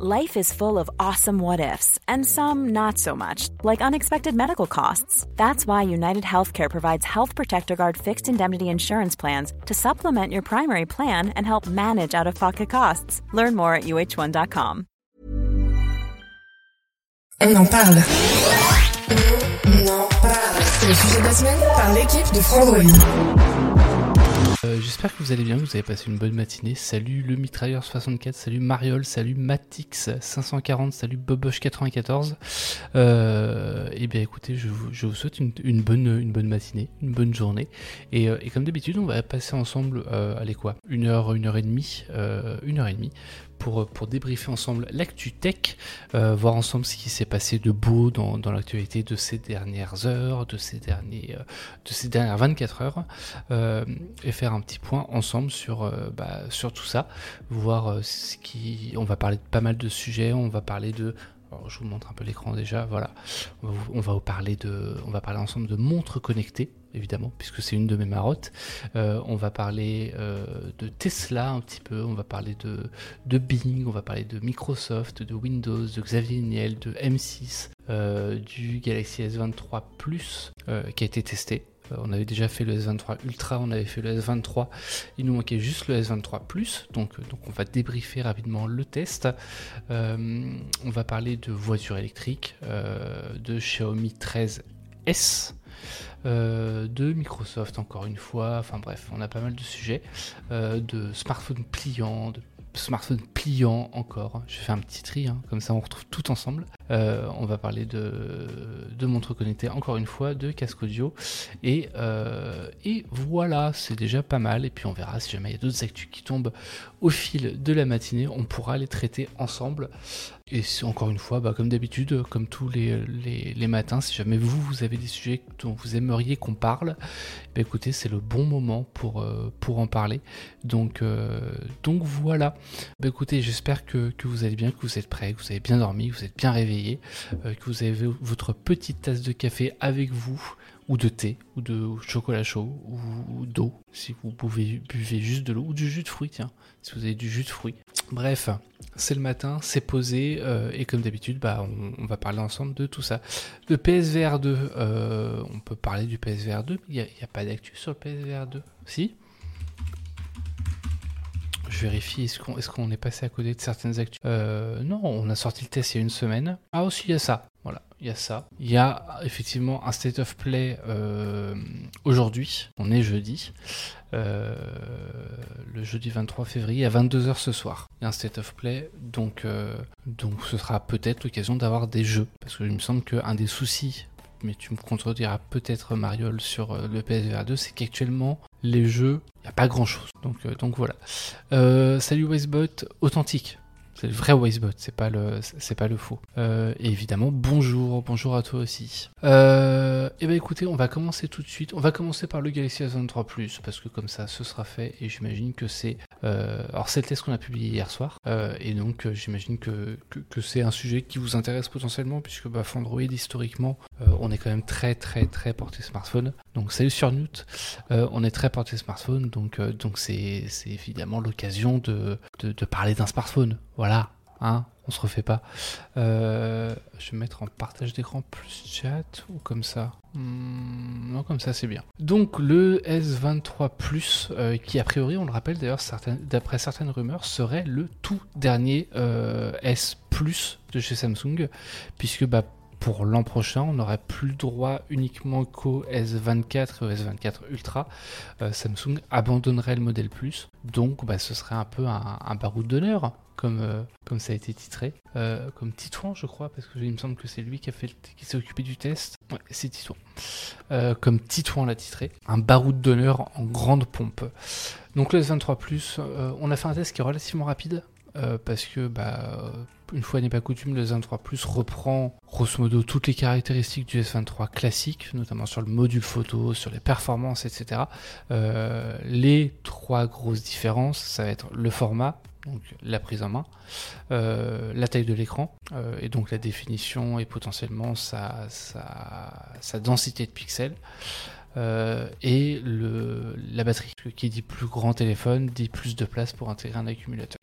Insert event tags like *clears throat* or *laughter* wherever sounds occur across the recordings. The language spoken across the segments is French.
Life is full of awesome what ifs, and some not so much, like unexpected medical costs. That's why United Healthcare provides Health Protector Guard fixed indemnity insurance plans to supplement your primary plan and help manage out of pocket costs. Learn more at uh1.com. On en parle. On en parle. Le sujet de la semaine par l'équipe de Frandroid. Euh, J'espère que vous allez bien, que vous avez passé une bonne matinée. Salut le mitrailleur 64, salut Mariol, salut Matix 540, salut Boboche 94. Euh, et bien écoutez, je vous, souhaite une, bonne, une bonne matinée, une bonne journée. Et, euh, et comme d'habitude, on va passer ensemble, euh, allez quoi, une heure, une heure et demie, euh, une heure et demie pour, pour débriefer ensemble l'actu tech, euh, voir ensemble ce qui s'est passé de beau dans, dans l'actualité de ces dernières heures, de ces, derniers, euh, de ces dernières 24 heures, euh, et faire un petit point ensemble sur, bah, sur tout ça, voir ce qui... On va parler de pas mal de sujets, on va parler de... Je vous montre un peu l'écran déjà, voilà. On va vous parler de, on va parler ensemble de montres connectées, évidemment, puisque c'est une de mes marottes. Euh, on va parler euh, de Tesla un petit peu, on va parler de, Bing, on va parler de Microsoft, de Windows, de Xavier Niel, de M6, euh, du Galaxy S23 Plus qui a été testé. On avait déjà fait le S23 Ultra, on avait fait le S23, il nous manquait juste le S23 Plus, donc, donc on va débriefer rapidement le test. On va parler de voitures électriques, de Xiaomi 13S, euh, de Microsoft encore une fois, enfin bref, on a pas mal de sujets, euh, de smartphones pliants, de smartphones pliants encore. Je fais un petit tri, hein, comme ça on retrouve tout ensemble. Euh, on va parler de, de montres connectées encore une fois, de casque audio, et, et voilà, c'est déjà pas mal. Et puis on verra si jamais il y a d'autres actus qui tombent au fil de la matinée, on pourra les traiter ensemble. Et encore une fois, bah, comme d'habitude, comme tous les, les, matins, si jamais vous, vous avez des sujets dont vous aimeriez qu'on parle, bah, écoutez, c'est le bon moment pour, euh, en parler. Donc, euh, donc voilà. Bah, écoutez, j'espère que, vous allez bien, que vous êtes prêts, que vous avez bien dormi, que vous êtes bien réveillés, euh, que vous avez votre petite tasse de café avec vous, ou de thé, ou de chocolat chaud, ou d'eau, si vous pouvez buvez juste de l'eau, ou du jus de fruits, tiens, si vous avez du jus de fruits. Bref, c'est le matin, c'est posé, euh, et comme d'habitude, bah, on, va parler ensemble de tout ça. Le PSVR 2, euh, on peut parler du PSVR 2, mais il n'y a, pas d'actu sur le PSVR 2. Si? Je vérifie, est-ce qu'on est, est passé à côté de certaines actus euh, Non, on a sorti le test il y a une semaine. Ah aussi, il y a ça. Voilà, il y a ça. Il y a effectivement un State of Play euh, aujourd'hui. On est jeudi. Euh, le jeudi 23 février à 22h ce soir. Il y a un State of Play, donc, euh, donc ce sera peut-être l'occasion d'avoir des jeux. Parce que il me semble qu'un des soucis, mais tu me contrediras peut-être Mariol sur le PSVR 2, c'est qu'actuellement les jeux, il n'y a pas grand-chose. Donc, donc voilà. Salut Wastebot, authentique. C'est le vrai Wastebot, c'est pas le, c'est pas le faux. Euh, et évidemment, bonjour, bonjour à toi aussi. Euh, et ben écoutez, on va commencer tout de suite. On va commencer par le Galaxy S23 Plus parce que comme ça, ce sera fait. Et j'imagine que c'est, euh, alors c'est le test qu'on a publié hier soir. Euh, et donc j'imagine que, que, que c'est un sujet qui vous intéresse potentiellement puisque bah, Android historiquement, on est quand même très très très porté smartphone. Donc salut sur Newt, euh, on est très porté smartphone. Donc euh, donc c'est évidemment l'occasion de, de parler d'un smartphone. Voilà, hein, on se refait pas. Euh, je vais mettre en partage d'écran plus chat ou comme ça? Hmm, non, comme ça c'est bien. Donc le S23 Plus, qui a priori, on le rappelle d'ailleurs, d'après certaines rumeurs, serait le tout dernier S Plus de chez Samsung, puisque bah, pour l'an prochain, on n'aurait plus droit uniquement qu'au S24 et au S24 Ultra. Euh, Samsung abandonnerait le modèle Plus, donc bah, ce serait un peu un, un baroud d'honneur, comme, euh, comme ça a été titré, Euh, comme Titouan, je crois, parce que il me semble que c'est lui qui s'est occupé du test. Ouais, c'est Titouan. Comme Titouan l'a titré, un baroud d'honneur en grande pompe. Donc le S23 Plus, on a fait un test qui est relativement rapide. parce que bah, une fois n'est pas coutume, le S23 Plus reprend grosso modo toutes les caractéristiques du S23 classique, notamment sur le module photo, sur les performances, etc. Euh, les trois grosses différences, ça va être le format, donc la prise en main, euh, la taille de l'écran, euh, et donc la définition et potentiellement sa, densité de pixels. et la batterie, qui dit plus grand téléphone dit plus de place pour intégrer un accumulateur.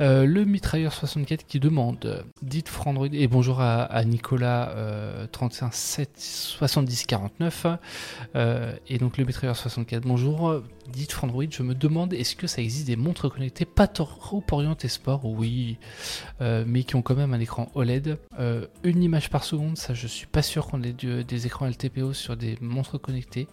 Euh, le mitrailleur 64 qui demande dites Frandroid et bonjour à, Nicolas 31 70 49 et donc le mitrailleur 64 bonjour dites Frandroid je me demande est-ce que ça existe des montres connectées pas trop orientées sport? Oui mais qui ont quand même un écran OLED une image par seconde ça je suis pas sûr qu'on ait des écrans LTPO sur des montres connectées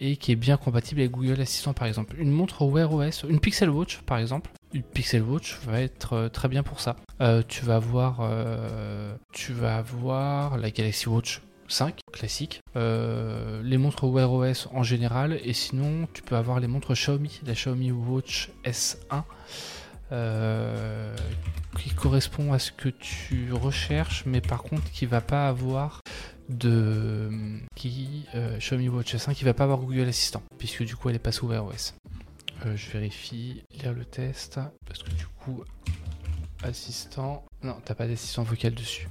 et qui est bien compatible avec Google Assistant par exemple. Une montre Wear OS, une Pixel Watch par exemple, une Pixel Watch va être euh, très bien pour ça. Euh, tu vas avoir, euh, tu vas avoir la Galaxy Watch 5 classique, les montres Wear OS en général, et sinon tu peux avoir les montres Xiaomi, la Xiaomi Watch S1. qui correspond à ce que tu recherches, mais par contre qui va pas avoir de qui Xiaomi Watch 5 qui va pas avoir Google Assistant puisque du coup elle est pas sous Wear OS. Euh, je vérifie, lire le test parce que du coup assistant, non t'as pas d'assistant vocal dessus.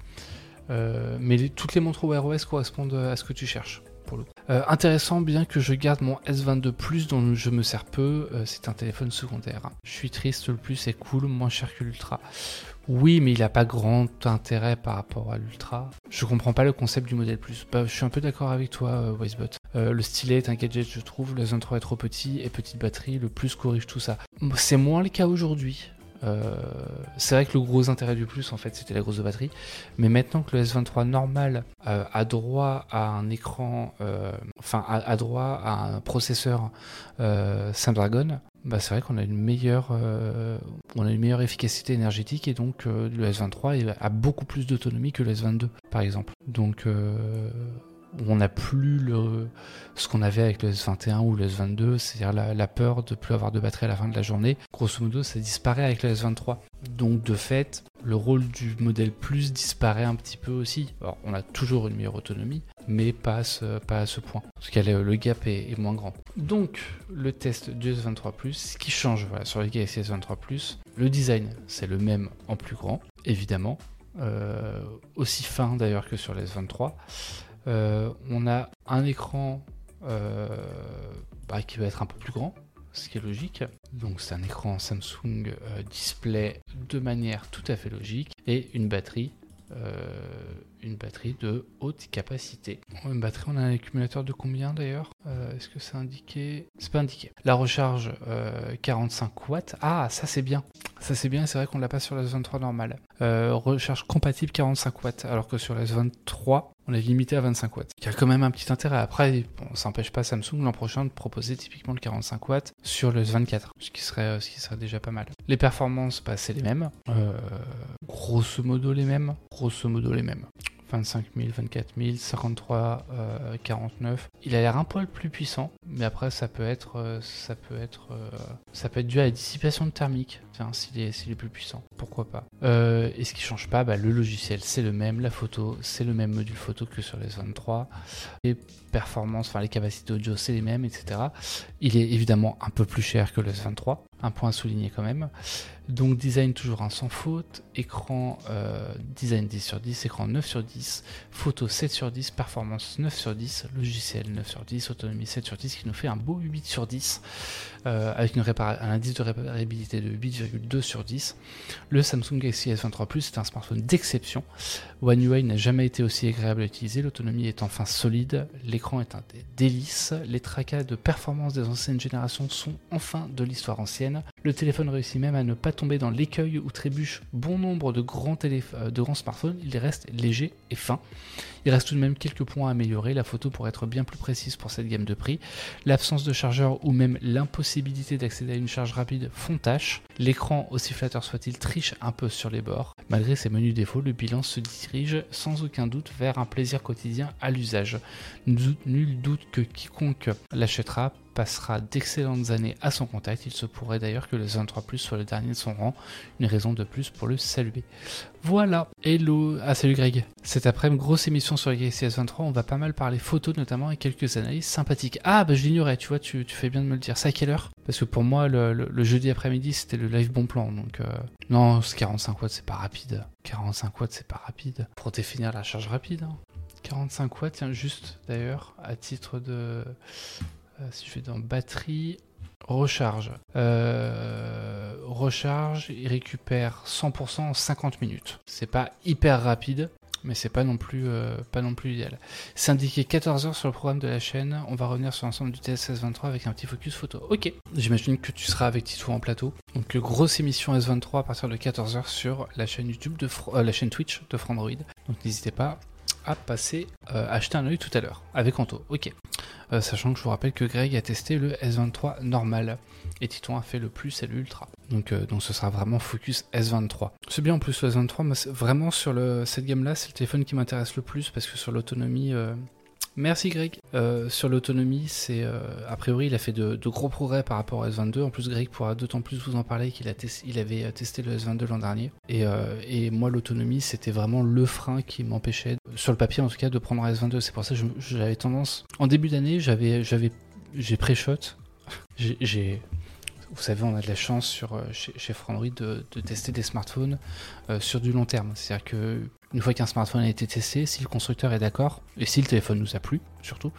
Euh, mais toutes les montres Wear OS correspondent à ce que tu cherches. Pour le coup. intéressant, bien que je garde mon S22 Plus dont je me sers peu, c'est un téléphone secondaire. Je suis triste, le Plus est cool, moins cher que l'Ultra. Oui, mais il n'a pas grand intérêt par rapport à l'Ultra. Je comprends pas le concept du modèle plus. Bah, je suis un peu d'accord avec toi, euh, Wisebot. Euh, le stylet est un gadget, je trouve. Le Z3 est trop petit et petite batterie. Le plus corrige tout ça. C'est moins le cas aujourd'hui. Euh, c'est vrai que le gros intérêt du plus, en fait, c'était la grosse batterie. Mais maintenant que le S23 normal a droit à un écran, enfin, a, droit à un processeur Snapdragon, bah, c'est vrai qu'on a une meilleure, euh, on a une meilleure efficacité énergétique et donc euh, le S23 a beaucoup plus d'autonomie que le S22 par exemple. Donc euh, on n'a plus le, ce qu'on avait avec le S21 ou le S22, c'est-à-dire la, peur de plus avoir de batterie à la fin de la journée. Grosso modo, ça disparaît avec le S23. Donc de fait, le rôle du modèle Plus disparaît un petit peu aussi. Alors, on a toujours une meilleure autonomie, mais pas à ce, pas ce point. Parce que le gap est, moins grand. Donc, le test du S23 Plus, ce qui change voilà, sur les Galaxy S23 Plus, le design, c'est le même en plus grand, évidemment. Euh, aussi fin d'ailleurs que sur les S23. Euh, on a un écran euh, bah, qui va être un peu plus grand, ce qui est logique. Donc c'est un écran Samsung euh, display de manière tout à fait logique et une batterie une batterie de haute capacité. Une batterie, on a un accumulateur de combien d'ailleurs Est-ce que c'est indiqué? C'est pas indiqué. La recharge 45 watts. Ah, ça c'est bien. Ça c'est bien, c'est vrai qu'on l'a pas sur la S23 normale. recharge compatible 45 watts, alors que sur la S23, on est limité à 25 watts. Il y a quand même un petit intérêt. Après, ça pas Samsung l'an prochain de proposer typiquement le 45 watts sur le S24, ce qui serait, ce qui serait déjà pas mal. Les performances, bah, c'est les mêmes. Euh, grosso modo les mêmes. Grosso modo les mêmes. 25 000, 24 000, 53, 49. Il a l'air un poil plus puissant, mais après ça peut être, euh, ça peut être, euh, ça peut être dû à la dissipation thermique. s'il est, est, plus puissant, pourquoi pas. Euh, et ce qui change pas, bah, le logiciel c'est le même, la photo c'est le même module photo que sur les 23, les performances, enfin les capacités audio c'est les mêmes, etc. Il est évidemment un peu plus cher que le S23, un point à souligner quand même. Donc design toujours un sans faute, écran euh, design 10 sur 10, écran 9 sur 10, photo 7 sur 10, performance 9 sur 10, logiciel 9 sur 10, autonomie 7 sur 10 qui nous fait un beau 8 sur 10 euh, avec un indice de réparabilité de 8,2 sur 10. Le Samsung Galaxy S23 Plus est un smartphone d'exception. One UI n'a jamais été aussi agréable à utiliser, l'autonomie est enfin solide, l'écran est un délice, les tracas de performance des anciennes générations sont enfin de l'histoire ancienne. Le téléphone réussit même à ne pas tomber dans l'écueil où trébuchent bon nombre de grands, euh, de grands smartphones, il reste léger et fin. Il reste tout de même quelques points à améliorer, la photo pourrait être bien plus précise pour cette gamme de prix. L'absence de chargeur ou même l'impossibilité d'accéder à une charge rapide font tâche. L'écran, aussi flatteur soit-il, triche un peu sur les bords. Malgré ces menus défauts, le bilan se dirige sans aucun doute vers un plaisir quotidien à l'usage. Nul doute que quiconque l'achètera passera d'excellentes années à son contact. Il se pourrait d'ailleurs que le 23 Plus soit le dernier de son rang, une raison de plus pour le saluer. Voilà, hello, ah salut Greg. Cet après-midi, grosse émission sur le Galaxy S23, on va pas mal parler photos notamment et quelques analyses sympathiques. Ah bah je l'ignorais, tu vois, tu, fais bien de me le dire. C'est à quelle heure? Parce que pour moi, le, jeudi après-midi, c'était le live bon plan, donc... Euh, non, 45 watts, c'est pas rapide. 45 watts, c'est pas rapide. Pour définir la charge rapide. 45 hein. watts, tiens, juste d'ailleurs, à titre de... Euh, si je vais dans batterie, recharge. recharge, il récupère 100% en 50 minutes. C'est pas hyper rapide, mais c'est pas non plus pas non plus idéal. C'est indiqué 14 heures sur le programme de la chaîne. On va revenir sur l'ensemble du TS 23 avec un petit focus photo. Ok, j'imagine que tu seras avec Tito en plateau. Donc grosse émission S23 à partir de 14 heures sur la chaîne YouTube de la chaîne Twitch de Frandroid. Donc n'hésitez pas à passer euh, acheter un œil tout à l'heure avec Anto. Ok. Euh, sachant que je vous rappelle que Greg a testé le S23 normal et Titon a fait le plus et l'ultra. Donc, euh, donc ce sera vraiment focus S23. C'est bien en plus le S23, mais vraiment sur cette gamme là, c'est le téléphone qui m'intéresse le plus parce que sur l'autonomie, Merci Greg. Euh, sur l'autonomie, c'est euh, a priori il a fait de, gros progrès par rapport au S22. En plus, Greg pourra d'autant plus vous en parler qu'il il avait euh, testé le S22 l'an dernier. Et, moi, l'autonomie, c'était vraiment le frein qui m'empêchait, sur le papier en tout cas, de prendre un S22. C'est pour ça que j'avais tendance. En début d'année, j'avais, j'avais, j'ai pré-shot. *laughs* Vous savez, on a de la chance sur, chez, chez de, tester des smartphones sur du long terme. C'est-à-dire que une fois qu'un smartphone a été testé, si le constructeur est d'accord, et si le téléphone nous a plu surtout,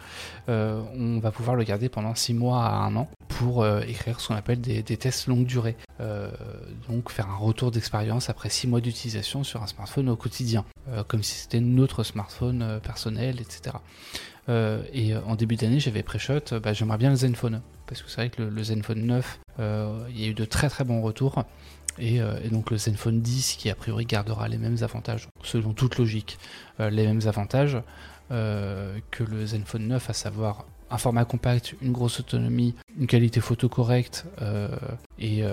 euh, on va pouvoir le garder pendant 6 mois à 1 an pour euh, écrire ce qu'on appelle des, tests longue durée. Euh, donc faire un retour d'expérience après 6 mois d'utilisation sur un smartphone au quotidien, comme si c'était notre smartphone personnel, etc. et en début d'année, j'avais pré-shot, bah, j'aimerais bien le Zenfone, parce que c'est vrai que le, le Zenfone 9, il y a eu de très très bons retours. Euh, et, donc le Zenfone 10 qui a priori gardera les mêmes avantages, selon toute logique, euh, les mêmes avantages euh, que le Zenfone 9, à savoir un format compact, une grosse autonomie, une qualité photo correcte et,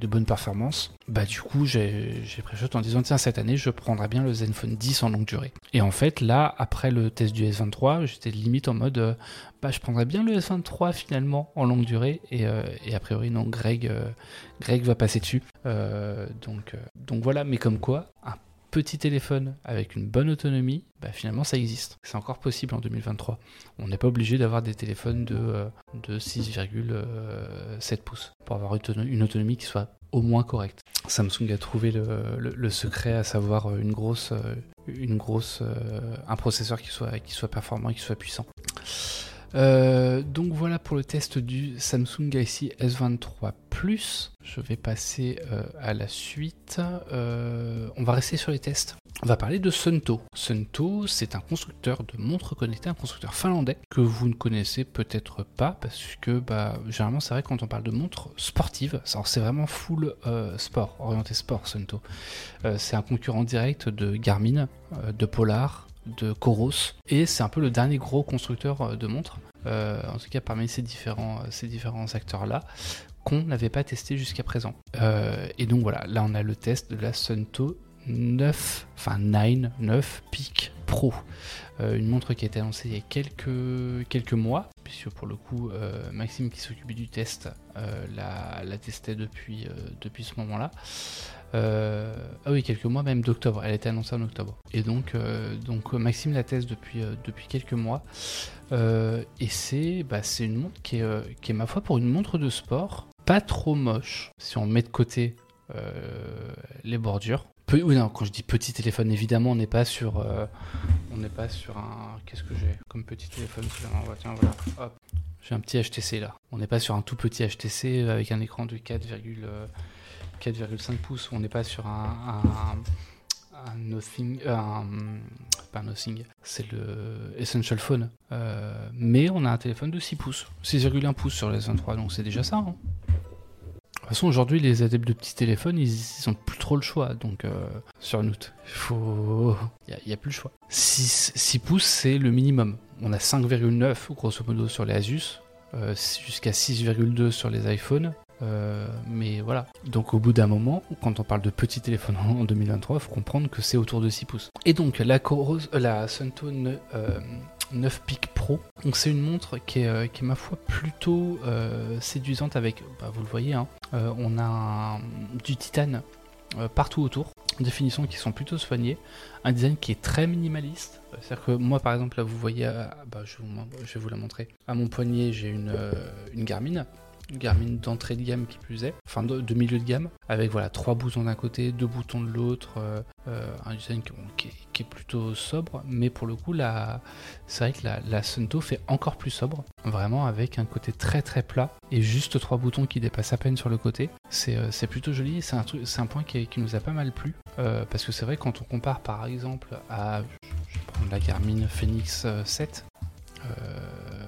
de bonnes performances, bah du coup j'ai pré en disant tiens cette année je prendrai bien le Zenfone 10 en longue durée. Et en fait là après le test du S23 j'étais limite en mode bah je prendrais bien le S23 finalement en longue durée et, et a priori non Greg Greg va passer dessus. Euh, donc, euh, donc voilà, mais comme quoi, un petit téléphone avec une bonne autonomie, bah finalement ça existe. C'est encore possible en 2023. On n'est pas obligé d'avoir des téléphones de, euh, de 6,7 pouces pour avoir une autonomie qui soit au moins correcte. Samsung a trouvé le, secret, à savoir une grosse, une grosse, un processeur qui soit, qui soit performant et qui soit puissant. Euh, donc voilà pour le test du Samsung Galaxy S23 Plus. Je vais passer euh, à la suite. Euh, on va rester sur les tests. On va parler de Sunto. Sunto, c'est un constructeur de montres connectées, un constructeur finlandais que vous ne connaissez peut-être pas parce que bah, généralement c'est vrai quand on parle de montres sportives, c'est vraiment full sport, orienté sport Sunto. c'est un concurrent direct de Garmin, de Polar, de Coros et c'est un peu le dernier gros constructeur de montres euh, en tout cas parmi ces différents, euh, ces différents acteurs-là, qu'on n'avait pas testé jusqu'à présent. Euh, et donc voilà, là on a le test de la Sunto 9, enfin 9, 9 Peak Pro. une montre qui a été annoncée il y a quelques, mois, puisque pour le coup, Maxime qui s'occupait du test l'a testé depuis, depuis ce moment-là. Ah oui, quelques mois, même d'octobre. Elle a été annoncée en octobre. Et donc, donc Maxime la teste depuis, depuis quelques mois. Et c'est bah, une montre qui est, qui est, ma foi, pour une montre de sport, pas trop moche. Si on met de côté les bordures. oui, non, quand je dis petit téléphone, évidemment, on n'est pas sur, on n'est pas sur un. Qu'est-ce que j'ai comme petit téléphone Tiens, voilà. Hop. J'ai un petit HTC là. On n'est pas sur un tout petit HTC avec un écran de 4, 4,5 pouces. On n'est pas sur un, nothing, euh, pas nothing, c'est le Essential Phone. Euh, mais on a un téléphone de 6 pouces, 6,1 pouces sur les 23, donc c'est déjà ça. Hein. De toute façon, aujourd'hui, les adeptes de petits téléphones, ils, ils ont plus trop le choix. Donc, euh, sur Note, il faut. Il n'y a, plus le choix. 6, 6 pouces, c'est le minimum. On a 5,9 grosso modo sur les Asus, jusqu'à 6,2 sur les iPhones, euh, mais voilà. Donc au bout d'un moment, quand on parle de petit téléphone en 2023, il faut comprendre que c'est autour de 6 pouces. Et donc la, Coros, euh, la Sunto 9 euh, Peak Pro, c'est une montre qui est, qui est, ma foi plutôt séduisante avec, bah, vous le voyez, hein, on a du titane partout autour, des finitions qui sont plutôt soignées, un design qui est très minimaliste. C'est-à-dire que moi par exemple là vous voyez, bah, je, vais vous la montrer, à mon poignet j'ai une Garmin Garmin d'entrée de gamme qui plus est, enfin de, milieu de gamme, avec voilà trois boutons d'un côté, deux boutons de l'autre, euh, euh, un design qui, est, plutôt sobre, mais pour le coup là, c'est vrai que la, Sunto fait encore plus sobre, vraiment avec un côté très très plat. Et juste trois boutons qui dépassent à peine sur le côté. C'est euh, plutôt joli, c'est un, c'est un point qui, qui, nous a pas mal plu, parce que c'est vrai quand on compare par exemple à, je vais prendre la Garmin Phoenix 7,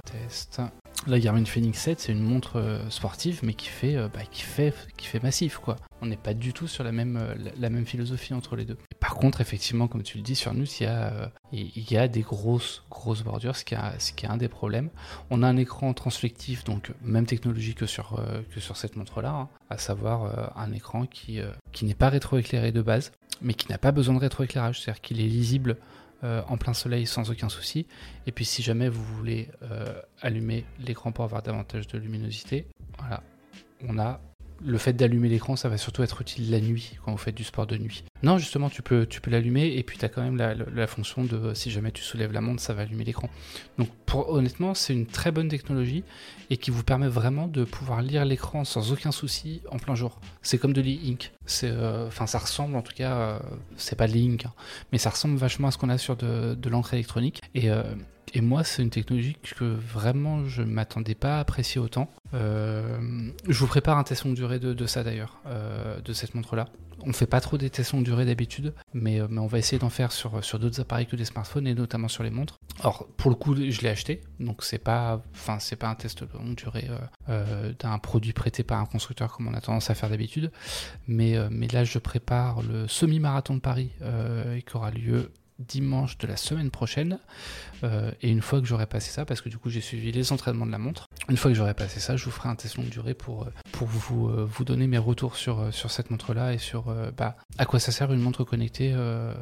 test. La Garmin Phoenix 7, c'est une montre euh, sportive, mais qui fait, euh, bah, qui fait, qui fait massif, quoi. On n'est pas du tout sur la même, euh, même philosophie entre les deux. par contre, effectivement, comme tu le dis, sur nous, il y a, y a des grosses, grosses bordures, ce qui, est, ce qui est un des problèmes. On a un écran transflectif, donc même technologie que sur, que sur cette montre-là, hein, à savoir un écran qui, qui n'est pas rétroéclairé de base, mais qui n'a pas besoin de rétroéclairage, c'est-à-dire qu'il est lisible euh, en plein soleil sans aucun souci. Et puis si jamais vous voulez euh, allumer l'écran pour avoir davantage de luminosité, voilà, on a le fait d'allumer l'écran, ça va surtout être utile la nuit, quand vous faites du sport de nuit. Non, justement, tu peux, l'allumer, et puis tu as quand même la, fonction de, si jamais tu soulèves la montre, ça va allumer l'écran. Donc honnêtement, c'est une très bonne technologie, et qui vous permet vraiment de pouvoir lire l'écran sans aucun souci en plein jour. C'est comme de l'e-ink. Euh, enfin, ça ressemble, en tout cas, euh, c'est pas de l'e-ink, hein, mais ça ressemble vachement à ce qu'on a sur de, de l'encre électronique. Et euh, moi, c'est une technologie que vraiment je ne m'attendais pas à apprécier autant. Je vous prépare un test longue durée de, ça d'ailleurs, de cette montre-là. On ne fait pas trop des tests longue durée d'habitude, mais, on va essayer d'en faire sur, sur d'autres appareils que des smartphones et notamment sur les montres. Alors, pour le coup, je l'ai acheté, donc c'est pas, pas un test longue durée d'un produit prêté par un constructeur comme on a tendance à faire d'habitude. Mais, mais là, je prépare le semi-marathon de Paris qui aura lieu dimanche de la semaine prochaine. Euh, et une fois que j'aurai passé ça, parce que du coup j'ai suivi les entraînements de la montre, une fois que j'aurai passé ça, je vous ferai un test longue durée pour, euh, pour vous, euh, vous donner mes retours sur, sur cette montre-là et sur bah, à quoi ça sert une montre connectée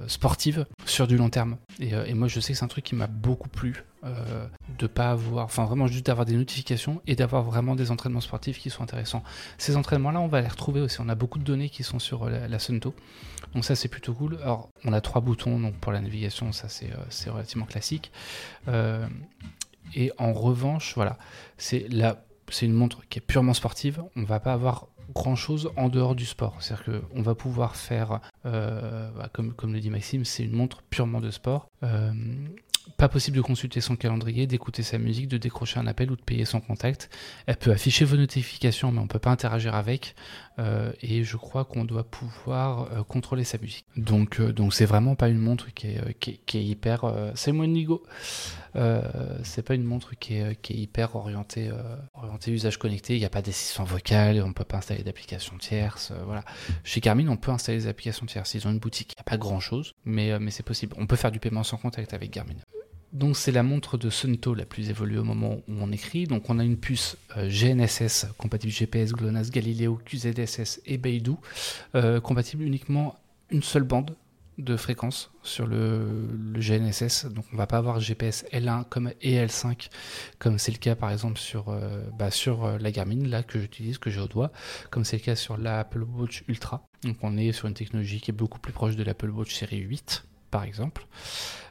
sportive sur du long terme. Et moi je sais que c'est un truc qui m'a beaucoup plu. De pas avoir, enfin vraiment juste d'avoir des notifications et d'avoir vraiment des entraînements sportifs qui sont intéressants. Ces entraînements-là, on va les retrouver aussi. On a beaucoup de données qui sont sur la, la Sunto. Donc ça c'est plutôt cool. Alors on a trois boutons donc pour la navigation, ça c'est euh, relativement classique. Euh, et en revanche, voilà, c'est c'est une montre qui est purement sportive. On va pas avoir grand chose en dehors du sport. C'est-à-dire qu'on va pouvoir faire, euh, bah, comme, comme le dit Maxime, c'est une montre purement de sport. Pas possible de consulter son calendrier, d'écouter sa musique, de décrocher un appel ou de payer son contact. Elle peut afficher vos notifications, mais on ne peut pas interagir avec. Euh, et je crois qu'on doit pouvoir euh, contrôler sa musique. Donc, euh, donc c'est vraiment pas une montre qui est, qui est, hyper. c'est moi Nigo. c'est pas une montre qui est, qui est hyper orientée, orientée usage connecté. Il n'y a pas d'assistant vocal, on ne peut pas installer d'applications tierces. voilà. Chez Garmin, on peut installer des applications tierces. Ils ont une boutique. Il n'y a pas grand chose, mais, mais c'est possible. On peut faire du paiement sans contact avec Garmin. Donc c'est la montre de Sunto la plus évoluée au moment où on écrit. Donc on a une puce euh, GNSS compatible GPS, GLONASS, Galileo, QZSS et Beidou, euh, compatible uniquement une seule bande de fréquence sur le, GNSS. Donc on va pas avoir GPS L1 comme, et L5 comme c'est le cas par exemple sur, euh, bah, sur la Garmin là que j'utilise, que j'ai au doigt, comme c'est le cas sur l'Apple Watch Ultra. Donc on est sur une technologie qui est beaucoup plus proche de l'Apple Watch série 8 par exemple.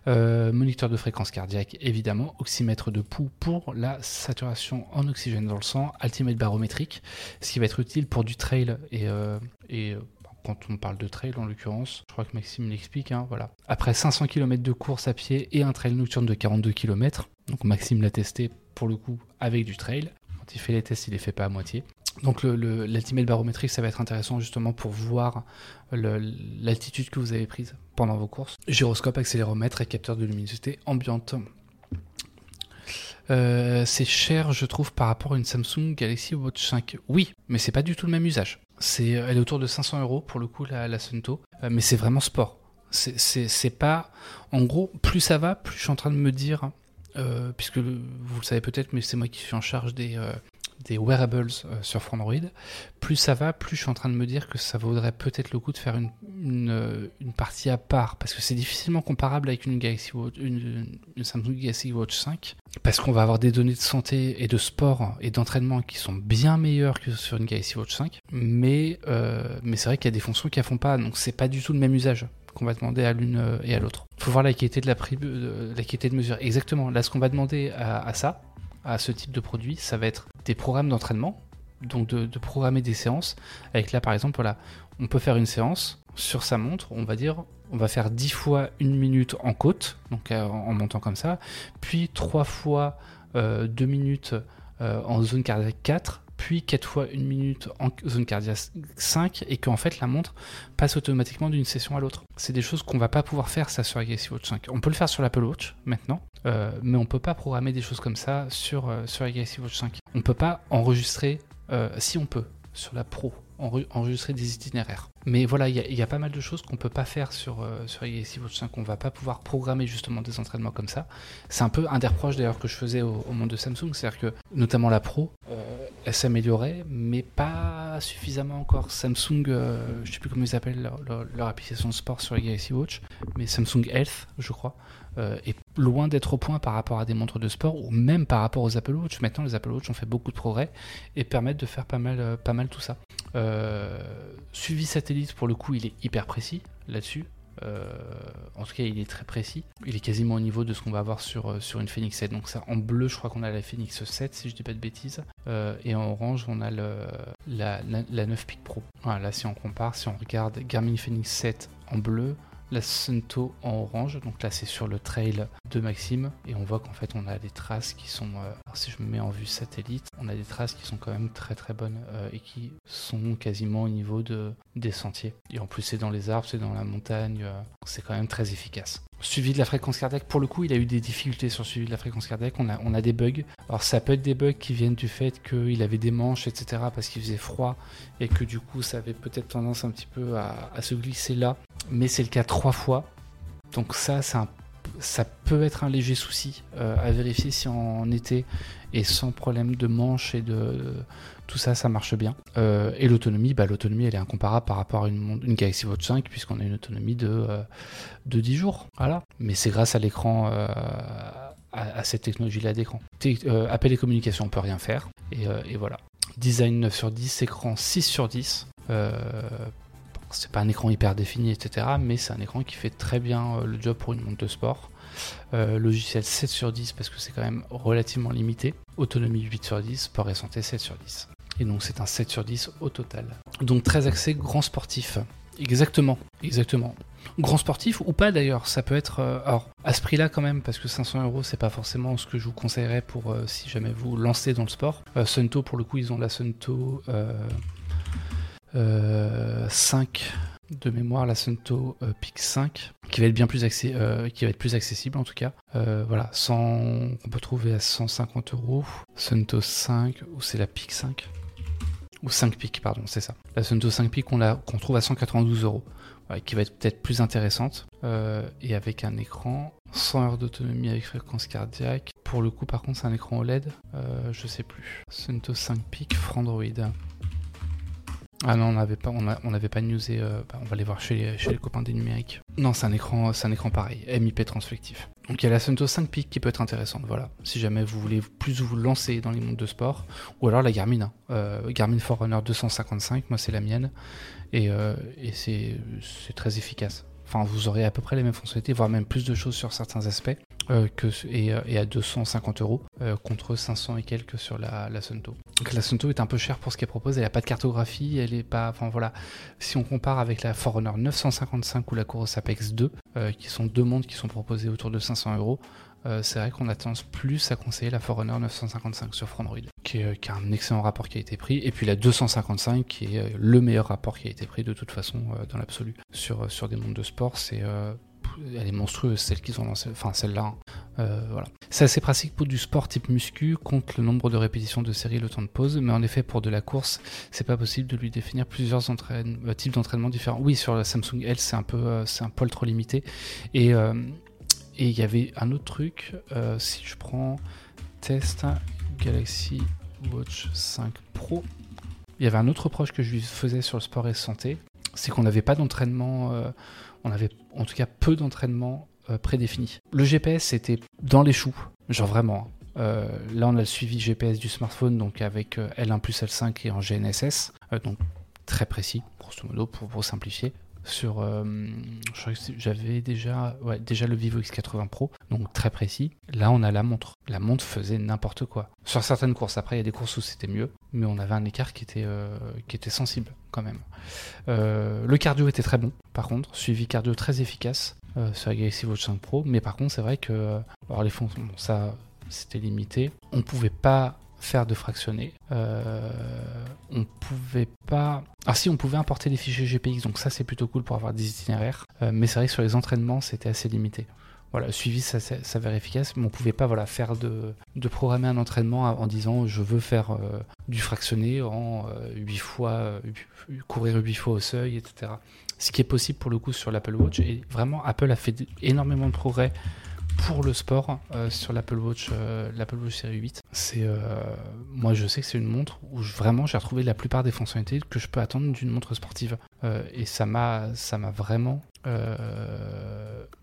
Euh, moniteur de fréquence cardiaque, évidemment. Oxymètre de pouls pour la saturation en oxygène dans le sang. Altimètre barométrique, ce qui va être utile pour du trail et, euh, euh, quand on parle de trail en l'occurrence, je crois que Maxime l'explique, hein, voilà. Après 500 km de course à pied et un trail nocturne de 42 km, donc Maxime l'a testé pour le coup avec du trail. Quand il fait les tests, il les fait pas à moitié. Donc l'altimètre barométrique, ça va être intéressant justement pour voir l'altitude que vous avez prise pendant vos courses. Gyroscope, accéléromètre et capteur de luminosité ambiante. Euh, c'est cher, je trouve, par rapport à une Samsung Galaxy Watch 5. Oui, mais c'est pas du tout le même usage. C'est, elle est autour de 500 euros pour le coup, la, Sunto, euh, mais c'est vraiment sport. C'est pas. En gros, plus ça va, plus je suis en train de me dire, euh, puisque vous le savez peut-être, mais c'est moi qui suis en charge des, des wearables euh, sur Android, plus ça va, plus je suis en train de me dire que ça vaudrait peut-être le coup de faire une, une, euh, partie à part, parce que c'est difficilement comparable avec une, Galaxy Watch, une, Samsung Galaxy Watch 5, parce qu'on va avoir des données de santé et de sport et d'entraînement qui sont bien meilleures que sur une Galaxy Watch 5, mais, euh, mais c'est vrai qu'il y a des fonctions qui ne font pas, donc c'est pas du tout le même usage qu'on va demander à l'une et à l'autre. Il faut voir la qualité de la, qualité de mesure. Exactement. Là, ce qu'on va demander à ça, à ce type de produit, ça va être des programmes d'entraînement, donc de, programmer des séances. Avec là, par exemple, voilà, on peut faire une séance sur sa montre, on va dire, on va faire 10 fois une minute en côte, donc euh, en montant comme ça, puis 3 fois 2 euh, minutes euh, en zone cardiaque 4, puis 4 fois 1 minute en zone cardiaque 5, et qu'en fait la montre passe automatiquement d'une session à l'autre. C'est des choses qu'on va pas pouvoir faire ça sur Galaxy Watch 5. On peut le faire sur l'Apple Watch maintenant, mais on peut pas programmer des choses comme ça sur, sur Galaxy Watch 5. On peut pas enregistrer, si on peut, sur la Pro, enregistrer des itinéraires. Mais voilà, il y, a pas mal de choses qu'on peut pas faire sur, euh, sur Watch 5, qu'on va pas pouvoir programmer justement des entraînements comme ça. C'est un peu un des reproches d'ailleurs que je faisais au, monde de Samsung, c'est-à-dire que notamment la Pro, euh, elle s'améliorait, mais pas suffisamment encore. Samsung, euh, je sais plus comment ils appellent leur, leur, application de sport sur Galaxy Watch, mais Samsung Health, je crois, euh, est loin d'être au point par rapport à des montres de sport ou même par rapport aux Apple Watch. Maintenant, les Apple Watch ont fait beaucoup de progrès et permettent de faire pas mal, euh, pas mal tout ça. Euh, suivi satellite, pour le coup, il est hyper précis là-dessus. en tout cas, il est très précis. Il est quasiment au niveau de ce qu'on va avoir sur, sur une Phoenix 7. Donc, ça, en bleu, je crois qu'on a la Phoenix 7, si je dis pas de bêtises. et en orange, on a la, la, 9 Peak Pro. Voilà, là, si on compare, si on regarde Garmin Phoenix 7 en bleu, la Sunto en orange. Donc là, c'est sur le trail de Maxime. Et on voit qu'en fait, on a des traces qui sont. Euh, si je me mets en vue satellite, on a des traces qui sont quand même très très bonnes euh, et qui sont quasiment au niveau de, des sentiers. Et en plus, c'est dans les arbres, c'est dans la montagne. Euh, c'est quand même très efficace. Suivi de la fréquence cardiaque, pour le coup, il a eu des difficultés sur suivi de la fréquence cardiaque. On a, on a des bugs. Alors, ça peut être des bugs qui viennent du fait qu'il avait des manches, etc., parce qu'il faisait froid et que du coup, ça avait peut-être tendance un petit peu à, se glisser là. Mais c'est le cas trois fois. Donc, ça, un ça peut être un léger souci euh, à vérifier si en été et sans problème de manche et de tout ça, ça marche bien. Euh, et l'autonomie, bah, l'autonomie, elle est incomparable par rapport à une, Galaxy Watch 5 puisqu'on a une autonomie de, euh, de 10 jours. Voilà. Mais c'est grâce à l'écran, à, cette technologie-là d'écran. appel et communication, on peut rien faire. Et, voilà. Design 9 sur 10, écran 6 sur 10 c'est pas un écran hyper défini, etc. Mais c'est un écran qui fait très bien euh, le job pour une montre de sport. Euh, logiciel 7 sur 10 parce que c'est quand même relativement limité. Autonomie 8 sur 10, sport et santé 7 sur 10. Et donc c'est un 7 sur 10 au total. Donc très axé grand sportif. Exactement, exactement. Grand sportif ou pas d'ailleurs, ça peut être. Euh, alors, à ce prix-là quand même, parce que 500 euros, c'est pas forcément ce que je vous conseillerais pour si jamais vous lancez dans le sport. Sunto, pour le coup, ils ont la Sunto 5 euh, de mémoire, la Sunto euh, Peak 5, qui va être bien plus, euh, qui va être plus accessible en tout cas. voilà, 100, on peut trouver à 150 euros. Sunto 5, ou c'est la Peak 5 Ou 5 Peak, pardon, c'est ça. La Sunto 5 Peak, qu'on trouve à 192 euros. qui va être peut-être plus intéressante. et avec un écran 100 heures d'autonomie avec fréquence cardiaque. Pour le coup, par contre, c'est un écran OLED. je sais plus. Sunto 5 Peak Frandroid. Ah non, on n'avait pas, on, avait pas newsé. Euh, bah, on va aller voir chez chez les copains des numériques. Non, c'est un écran, c'est un écran pareil, MIP transflectif. Donc il y a la Sunto 5 Peak qui peut être intéressante. Voilà, si jamais vous voulez plus vous lancer dans les mondes de sport, ou alors la Garmin, hein. euh, Garmin Forerunner 255, moi c'est la mienne, et, euh, et c'est très efficace. Enfin, vous aurez à peu près les mêmes fonctionnalités, voire même plus de choses sur certains aspects. Euh, que, et, euh, et, à 250 euros euh, contre 500 et quelques sur la, la Sunto. La Sunto est un peu chère pour ce qu'elle propose, elle n'a pas de cartographie, elle est pas. Enfin voilà, si on compare avec la Forerunner 955 ou la Coros Apex 2, qui sont deux montres qui sont proposées autour de 500 euros, c'est vrai qu'on a tendance plus à conseiller la Forerunner 955 sur Frandroid, qui, qui, a un excellent rapport qui a été pris, et puis la 255 qui est le meilleur rapport qui a été pris de toute façon dans l'absolu sur, sur des montres de sport. C'est elle est monstrueuse, celle qu'ils ont lancée, enfin celle-là. Hein. Euh, voilà. C'est assez pratique pour du sport type muscu, compte le nombre de répétitions de série, le temps de pause, mais en effet pour de la course, c'est pas possible de lui définir plusieurs euh, types d'entraînement différents. Oui, sur la Samsung L, c'est un peu, euh, un poil trop limité. Et et il y avait un autre truc, si je prends test Galaxy Watch 5 Pro, il y avait un autre reproche que je lui faisais sur le sport et santé, c'est qu'on n'avait pas d'entraînement on avait en tout cas peu d'entraînement euh, prédéfini. Le GPS était dans les choux, genre vraiment. Hein. Euh, là, on a le suivi GPS du smartphone, donc avec euh, L1 plus L5 et en GNSS, donc très précis, grosso modo, pour, simplifier. Sur j'avais déjà ouais, déjà le Vivo X80 Pro donc très précis. Là on a la montre. La montre faisait n'importe quoi. Sur certaines courses après il y a des courses où c'était mieux mais on avait un écart qui était était sensible quand même. Le cardio était très bon par contre. Suivi cardio très efficace sur la Galaxy Watch 5 Pro. Mais par contre c'est vrai que alors les fonds ça c'était limité. On pouvait pas faire de fractionner. Euh, on pouvait pas. Ah si, on pouvait importer des fichiers GPX, donc ça c'est plutôt cool pour avoir des itinéraires. Euh, mais c'est vrai que sur les entraînements, c'était assez limité. Voilà, suivi, ça s'avère efficace, mais on pouvait pas voilà, faire de, de programmer un entraînement en disant je veux faire euh, du fractionné en 8 fois, courir 8 fois au seuil, etc. Ce qui est possible pour le coup sur l'Apple Watch. Et vraiment, Apple a fait énormément de progrès pour le sport euh, sur l'Apple Watch, euh, l'Apple Watch série 8. C'est, euh, moi, je sais que c'est une montre où vraiment j'ai retrouvé la plupart des fonctionnalités que je peux attendre d'une montre sportive. Et ça m'a, ça m'a vraiment.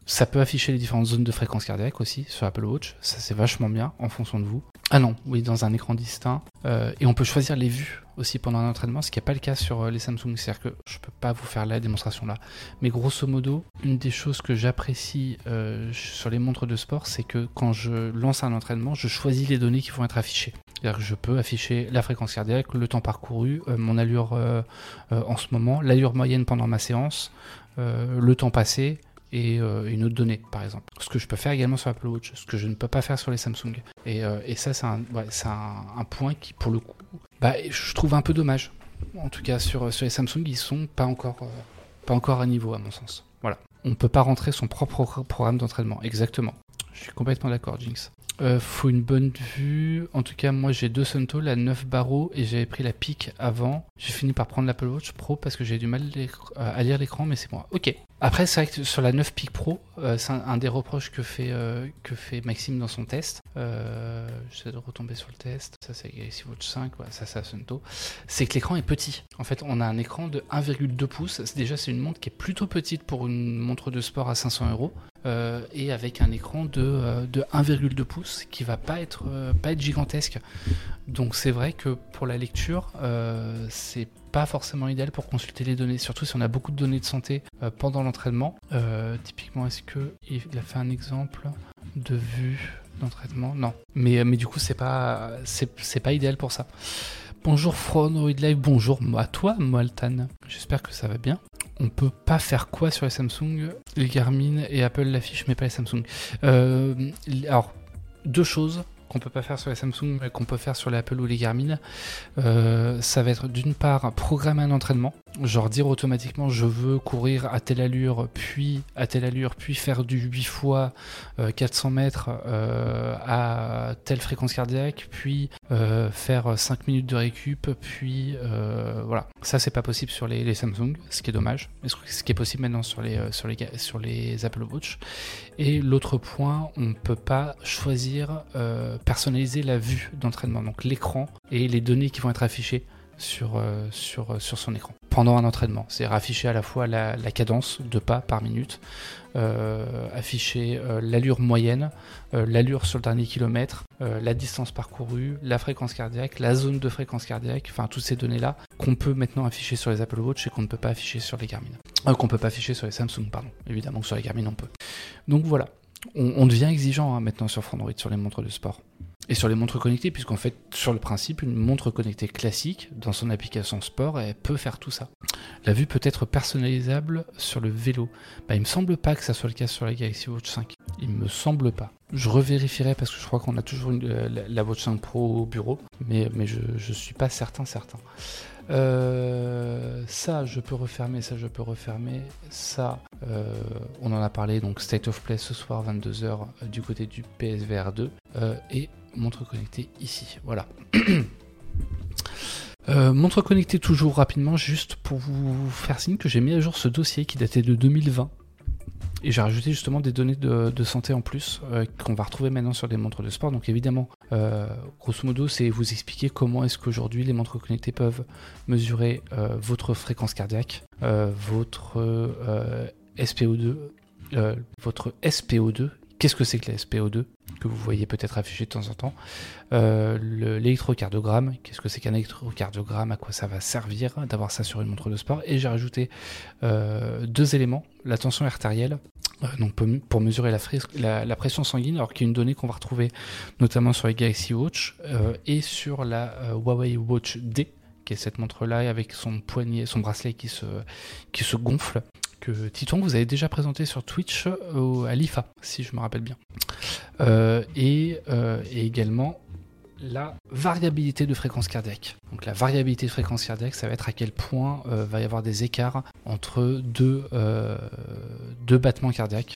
ça peut afficher les différentes zones de fréquence cardiaque aussi sur Apple Watch. Ça, c'est vachement bien en fonction de vous. Ah non, oui, dans un écran distinct. et on peut choisir les vues aussi pendant un entraînement, ce qui n'est pas le cas sur euh, les Samsung. C'est-à-dire que je ne peux pas vous faire la démonstration là. Mais grosso modo, une des choses que j'apprécie euh, sur les montres de sport, c'est que quand je lance un entraînement, je choisis les données qui vont être affichées. C'est-à-dire que je peux afficher la fréquence cardiaque, le temps parcouru, euh, mon allure en ce moment, l'allure moyenne pendant ma séance, le temps passé, et une autre donnée, par exemple. Ce que je peux faire également sur Apple Watch, ce que je ne peux pas faire sur les Samsung. Et, ça, c'est un, point qui, pour le coup, bah, je trouve un peu dommage. En tout cas, sur, les Samsung, ils sont pas encore, euh, pas encore à niveau, à mon sens. Voilà. On ne peut pas rentrer son propre programme d'entraînement. Exactement. Je suis complètement d'accord, Jinx. Euh, faut une bonne vue. En tout cas, moi j'ai deux Sunto, la 9 barreaux et j'avais pris la pique avant. J'ai fini par prendre l'Apple Watch Pro parce que j'ai du mal à lire l'écran, mais c'est moi. Ok. Après, c'est vrai que sur la 9 Peak Pro, euh, c'est un, des reproches que fait, euh, que fait Maxime dans son test. J'essaie de retomber sur le test. Ça, c'est Galaxy Watch 5, ça, c'est Sunto. C'est que l'écran est petit. En fait, on a un écran de 1,2 pouces. Déjà, c'est une montre qui est plutôt petite pour une montre de sport à 500 euros. Euh, et avec un écran de, euh, de 1,2 pouces qui va pas être, euh, pas être gigantesque. Donc c'est vrai que pour la lecture, c'est pas forcément idéal pour consulter les données, surtout si on a beaucoup de données de santé pendant l'entraînement. typiquement, est-ce que il a fait un exemple de vue d'entraînement? Non. Mais, mais du coup, c'est pas, c'est, pas idéal pour ça. Bonjour Fronoid Live, bonjour à toi Moaltan. J'espère que ça va bien on peut pas faire quoi sur les Samsung Les Garmin et Apple l'affichent, mais pas les Samsung. Euh, alors, deux choses qu'on peut pas faire sur les Samsung, mais qu'on peut faire sur les Apple ou les Garmin. Euh, ça va être d'une part programmer un entraînement, genre dire automatiquement je veux courir à telle allure, puis à telle allure, puis faire du 8 fois 400 euh, mètres euh, à telle fréquence cardiaque, puis faire 5 minutes de récup, puis voilà. Ça c'est pas possible sur les, Samsung, ce qui est dommage, mais ce qui est possible maintenant sur les, sur les, sur les Apple Watch. Et l'autre point, on peut pas choisir personnaliser la vue d'entraînement, donc l'écran et les données qui vont être affichées sur, euh, sur, euh, sur son écran pendant un entraînement. C'est afficher à la fois la, cadence de pas par minute, euh, afficher l'allure moyenne, l'allure sur le dernier kilomètre, la distance parcourue, la fréquence cardiaque, la zone de fréquence cardiaque, enfin toutes ces données-là qu'on peut maintenant afficher sur les Apple Watch et qu'on ne peut pas afficher sur les Garmin. qu'on peut pas afficher sur les Samsung, pardon. Évidemment que sur les Garmin on peut. Donc voilà, on, devient exigeant hein, maintenant sur Android, sur les montres de sport. Et sur les montres connectées, puisqu'en fait, sur le principe, une montre connectée classique, dans son application sport, elle peut faire tout ça. La vue peut être personnalisable sur le vélo. Bah, il me semble pas que ça soit le cas sur la Galaxy Watch 5. Il me semble pas. Je revérifierai parce que je crois qu'on a toujours euh, la, Watch 5 Pro au bureau, mais, mais je, je suis pas certain, certain. Euh, ça, je peux refermer, ça, je peux refermer. Ça, euh, on en a parlé, donc State of Play ce soir, 22h, euh, du côté du PSVR 2. et montre connectée ici. Voilà. *clears throat* montre connectée toujours rapidement, juste pour vous faire signe que j'ai mis à jour ce dossier qui datait de 2020 et j'ai rajouté justement des données de, santé en plus euh, qu'on va retrouver maintenant sur les montres de sport. Donc évidemment, euh, grosso modo, c'est vous expliquer comment est-ce qu'aujourd'hui les montres connectées peuvent mesurer euh, votre fréquence cardiaque, votre SPO2, votre SPO2 qu'est-ce que c'est que la SPO2 que vous voyez peut-être affiché de temps en temps. Euh, l'électrocardiogramme, qu'est-ce que c'est qu'un électrocardiogramme, à quoi ça va servir d'avoir ça sur une montre de sport. Et j'ai rajouté euh, deux éléments, la tension artérielle, euh, donc pour, mesurer la, la, pression sanguine, alors qui est une donnée qu'on va retrouver notamment sur les Galaxy Watch et sur la Huawei Watch D, qui est cette montre-là avec son poignet, son bracelet qui se gonfle Titon vous avez déjà présenté sur Twitch à l'IFA, si je me rappelle bien. Euh, euh, et, également la variabilité de fréquence cardiaque. Donc la variabilité de fréquence cardiaque, ça va être à quel point euh, va y avoir des écarts entre deux, battements cardiaques.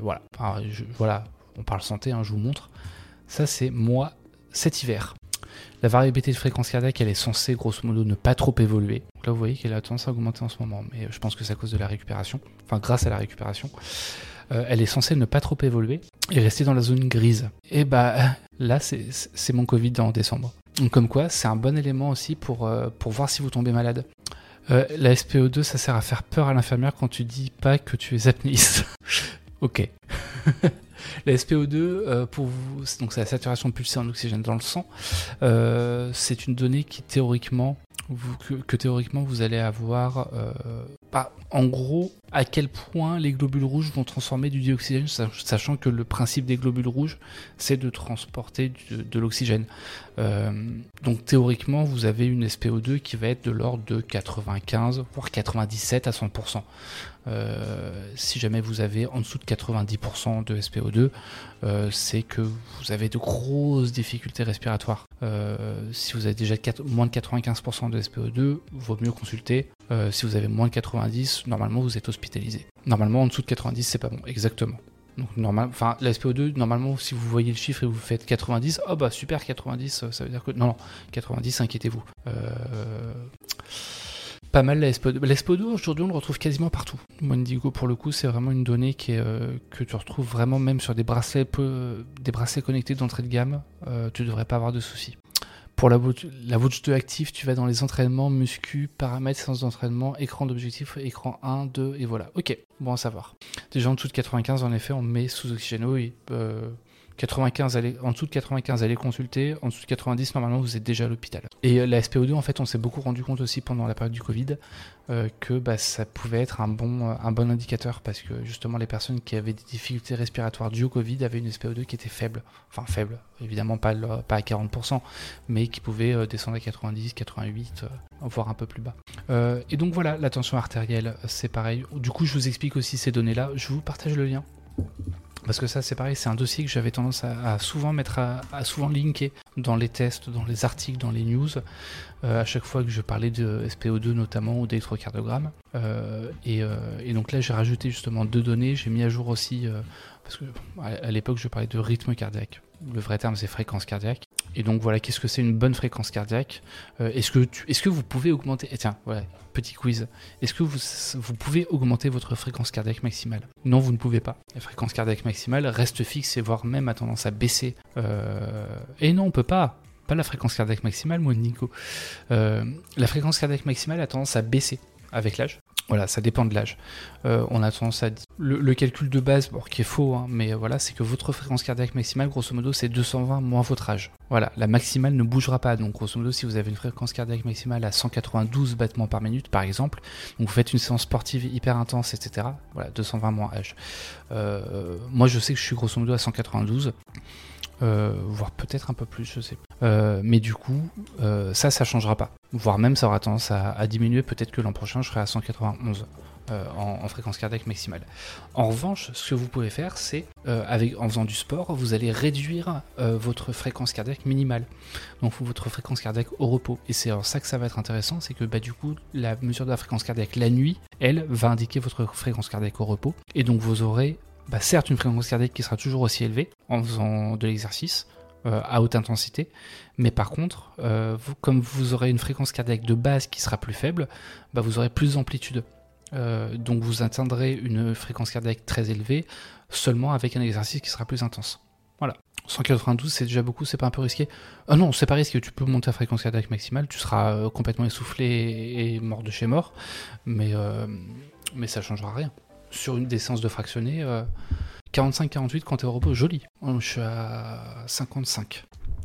voilà. voilà, on parle santé, hein, je vous montre. Ça c'est moi cet hiver. La variabilité de fréquence cardiaque, elle est censée grosso modo ne pas trop évoluer. là, vous voyez qu'elle a tendance à augmenter en ce moment, mais je pense que c'est à cause de la récupération, enfin grâce à la récupération. Euh, elle est censée ne pas trop évoluer et rester dans la zone grise. Et bah là, c'est mon Covid en décembre. Donc comme quoi, c'est un bon élément aussi pour, euh, pour voir si vous tombez malade. Euh, la SPO2, ça sert à faire peur à l'infirmière quand tu dis pas que tu es apnéiste. *laughs* ok. *laughs* La SPO2, euh, pour vous, donc c'est la saturation pulsée en oxygène dans le sang. Euh, c'est une donnée qui théoriquement, que, théoriquement vous allez avoir, euh, bah, en gros, à quel point les globules rouges vont transformer du dioxygène, sachant que le principe des globules rouges, c'est de transporter de, l'oxygène. donc théoriquement, vous avez une SPO2 qui va être de l'ordre de 95, voire 97 à 100%. Euh, si jamais vous avez en dessous de 90% de SPO2, euh, c'est que vous avez de grosses difficultés respiratoires. Euh, si vous avez déjà moins de 95% de SPO2, vaut mieux consulter. si vous avez moins de 90, normalement vous êtes hospitalisé. Normalement en dessous de 90, c'est pas bon, exactement. Donc normal, enfin la SPO2, normalement si vous voyez le chiffre et vous faites 90, oh bah super 90, ça veut dire que non non 90, inquiétez-vous. Euh pas mal la SPO2. La SPO2 aujourd'hui on le retrouve quasiment partout. Mondigo pour le coup c'est vraiment une donnée euh, que tu retrouves vraiment même sur des bracelets, peu, des bracelets connectés d'entrée de gamme. Euh, tu devrais pas avoir de soucis. Pour la, la Watch 2 active, tu vas dans les entraînements, muscu, paramètres, séance d'entraînement, écran d'objectif, écran 1, 2, et voilà. Ok, bon à savoir. Déjà en dessous de 95, en effet, on met sous oxygène. Oui, euh, 95, allez, en dessous de 95, allez consulter. En dessous de 90, normalement, vous êtes déjà à l'hôpital. Et euh, la SPO2, en fait, on s'est beaucoup rendu compte aussi pendant la période du Covid euh, que bah, ça pouvait être un bon, euh, un bon indicateur parce que justement, les personnes qui avaient des difficultés respiratoires dues au Covid avaient une SPO2 qui était faible. Enfin, faible, évidemment pas, pas à 40%, mais qui pouvait descendre à 90, 88, voire un peu plus bas. et donc voilà, la tension artérielle, c'est pareil. Du coup, je vous explique aussi ces données-là. Je vous partage le lien. Parce que ça, c'est pareil, c'est un dossier que j'avais tendance à, souvent mettre à, souvent linker dans les tests, dans les articles, dans les news, euh, à chaque fois que je parlais de SPO2 notamment ou d'électrocardiogramme. Euh, euh, et, donc là, j'ai rajouté justement deux données. J'ai mis à jour aussi, parce que à l'époque, je parlais de rythme cardiaque. Le vrai terme, c'est fréquence cardiaque. Et donc voilà, qu'est-ce que c'est une bonne fréquence cardiaque? Euh, Est-ce que, vous pouvez augmenter Tiens, voilà, petit quiz. Est-ce que vous, vous pouvez augmenter votre fréquence cardiaque maximale? Non, vous ne pouvez pas. La fréquence cardiaque maximale reste fixe et voire même a tendance à baisser. Euh, et non, on peut pas. Pas la fréquence cardiaque maximale, moi, Nico. Euh, la fréquence cardiaque maximale a tendance à baisser avec l'âge. Voilà, ça dépend de l'âge. Euh, on a tendance à le, calcul de base, bon, qui est faux, hein, mais voilà, c'est que votre fréquence cardiaque maximale, grosso modo, c'est 220 moins votre âge. Voilà, la maximale ne bougera pas. Donc, grosso modo, si vous avez une fréquence cardiaque maximale à 192 battements par minute, par exemple, donc vous faites une séance sportive hyper intense, etc. Voilà, 220 moins âge. Euh, moi, je sais que je suis grosso modo à 192. Euh, voire peut-être un peu plus, je sais. Euh, mais du coup, euh, ça, ça changera pas. Voire même, ça aura tendance à, diminuer. Peut-être que l'an prochain, je serai à 191. En, fréquence cardiaque maximale. En revanche, ce que vous pouvez faire, c'est avec en faisant du sport, vous allez réduire votre fréquence cardiaque minimale. Donc votre fréquence cardiaque au repos. Et c'est en ça que ça va être intéressant, c'est que bah, du coup, la mesure de la fréquence cardiaque la nuit, elle va indiquer votre fréquence cardiaque au repos. Et donc vous aurez bah, certes une fréquence cardiaque qui sera toujours aussi élevée en faisant de l'exercice euh, à haute intensité, mais par contre, euh, comme vous aurez une fréquence cardiaque de base qui sera plus faible, bah, vous aurez plus d'amplitude. Euh, donc vous atteindrez une fréquence cardiaque très élevée seulement avec un exercice qui sera plus intense. Voilà. 192 c'est déjà beaucoup, c'est pas un peu risqué Ah non, c'est pas risqué, tu peux monter à fréquence cardiaque maximale, tu seras complètement essoufflé et, mort de chez mort, mais, mais ça changera rien sur une des de fractionné, 45-48 quand es au repos, joli. Je suis à 55.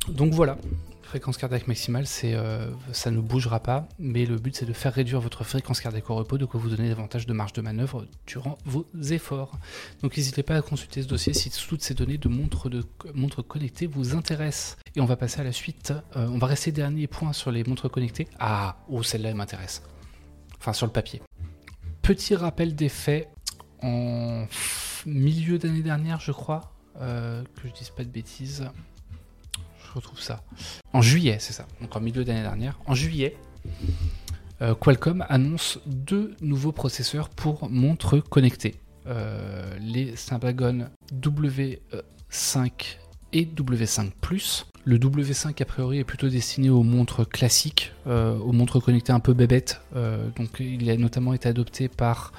Donc voilà, fréquence cardiaque maximale, c'est, euh, ça ne bougera pas, mais le but c'est de faire réduire votre fréquence cardiaque au repos, de quoi vous donner davantage de marge de manœuvre durant vos efforts. Donc n'hésitez pas à consulter ce dossier si toutes ces données de montres, de connectées vous intéressent. Et on va passer à la suite. Euh, on va rester dernier point sur les montres connectées. Ah, oh celle-là m'intéresse. Enfin sur le papier. Petit rappel des faits en milieu d'année dernière, je crois, euh, que je dise pas de bêtises je retrouve ça. En juillet, c'est ça. Donc en milieu d'année dernière. En juillet, euh, Qualcomm annonce deux nouveaux processeurs pour montres connectées. Euh, les Snapdragon W5 et W5 Plus. Le W5 a priori est plutôt destiné aux montres classiques, aux montres connectées un peu bébêtes. donc il a notamment été adopté par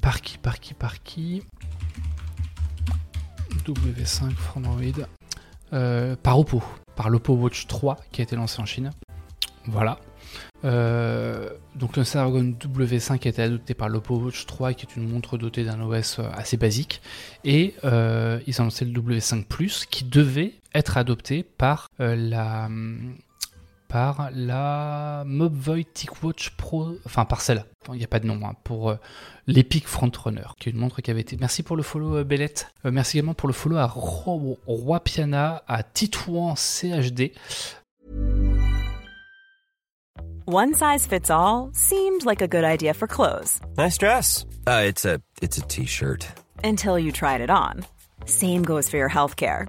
par qui, par qui, par qui W5 Android. Euh, par Oppo, par l'Oppo Watch 3 qui a été lancé en Chine. Voilà. Euh, donc le Snapdragon W5 a été adopté par l'Oppo Watch 3 qui est une montre dotée d'un OS euh, assez basique et ils ont lancé le W5 Plus qui devait être adopté par la par la Mobvoi TicWatch Pro, enfin par celle, il n'y a pas de nom, hein, pour euh, l'Epic Frontrunner, qui est une montre qui avait été. Merci pour le follow euh, Bellette, euh, merci également pour le follow à Roi Piana, à Titouan CHD. One size fits all seemed like a good idea for clothes. Nice dress. Uh, it's a it's a t-shirt. Until you tried it on. Same goes for your healthcare.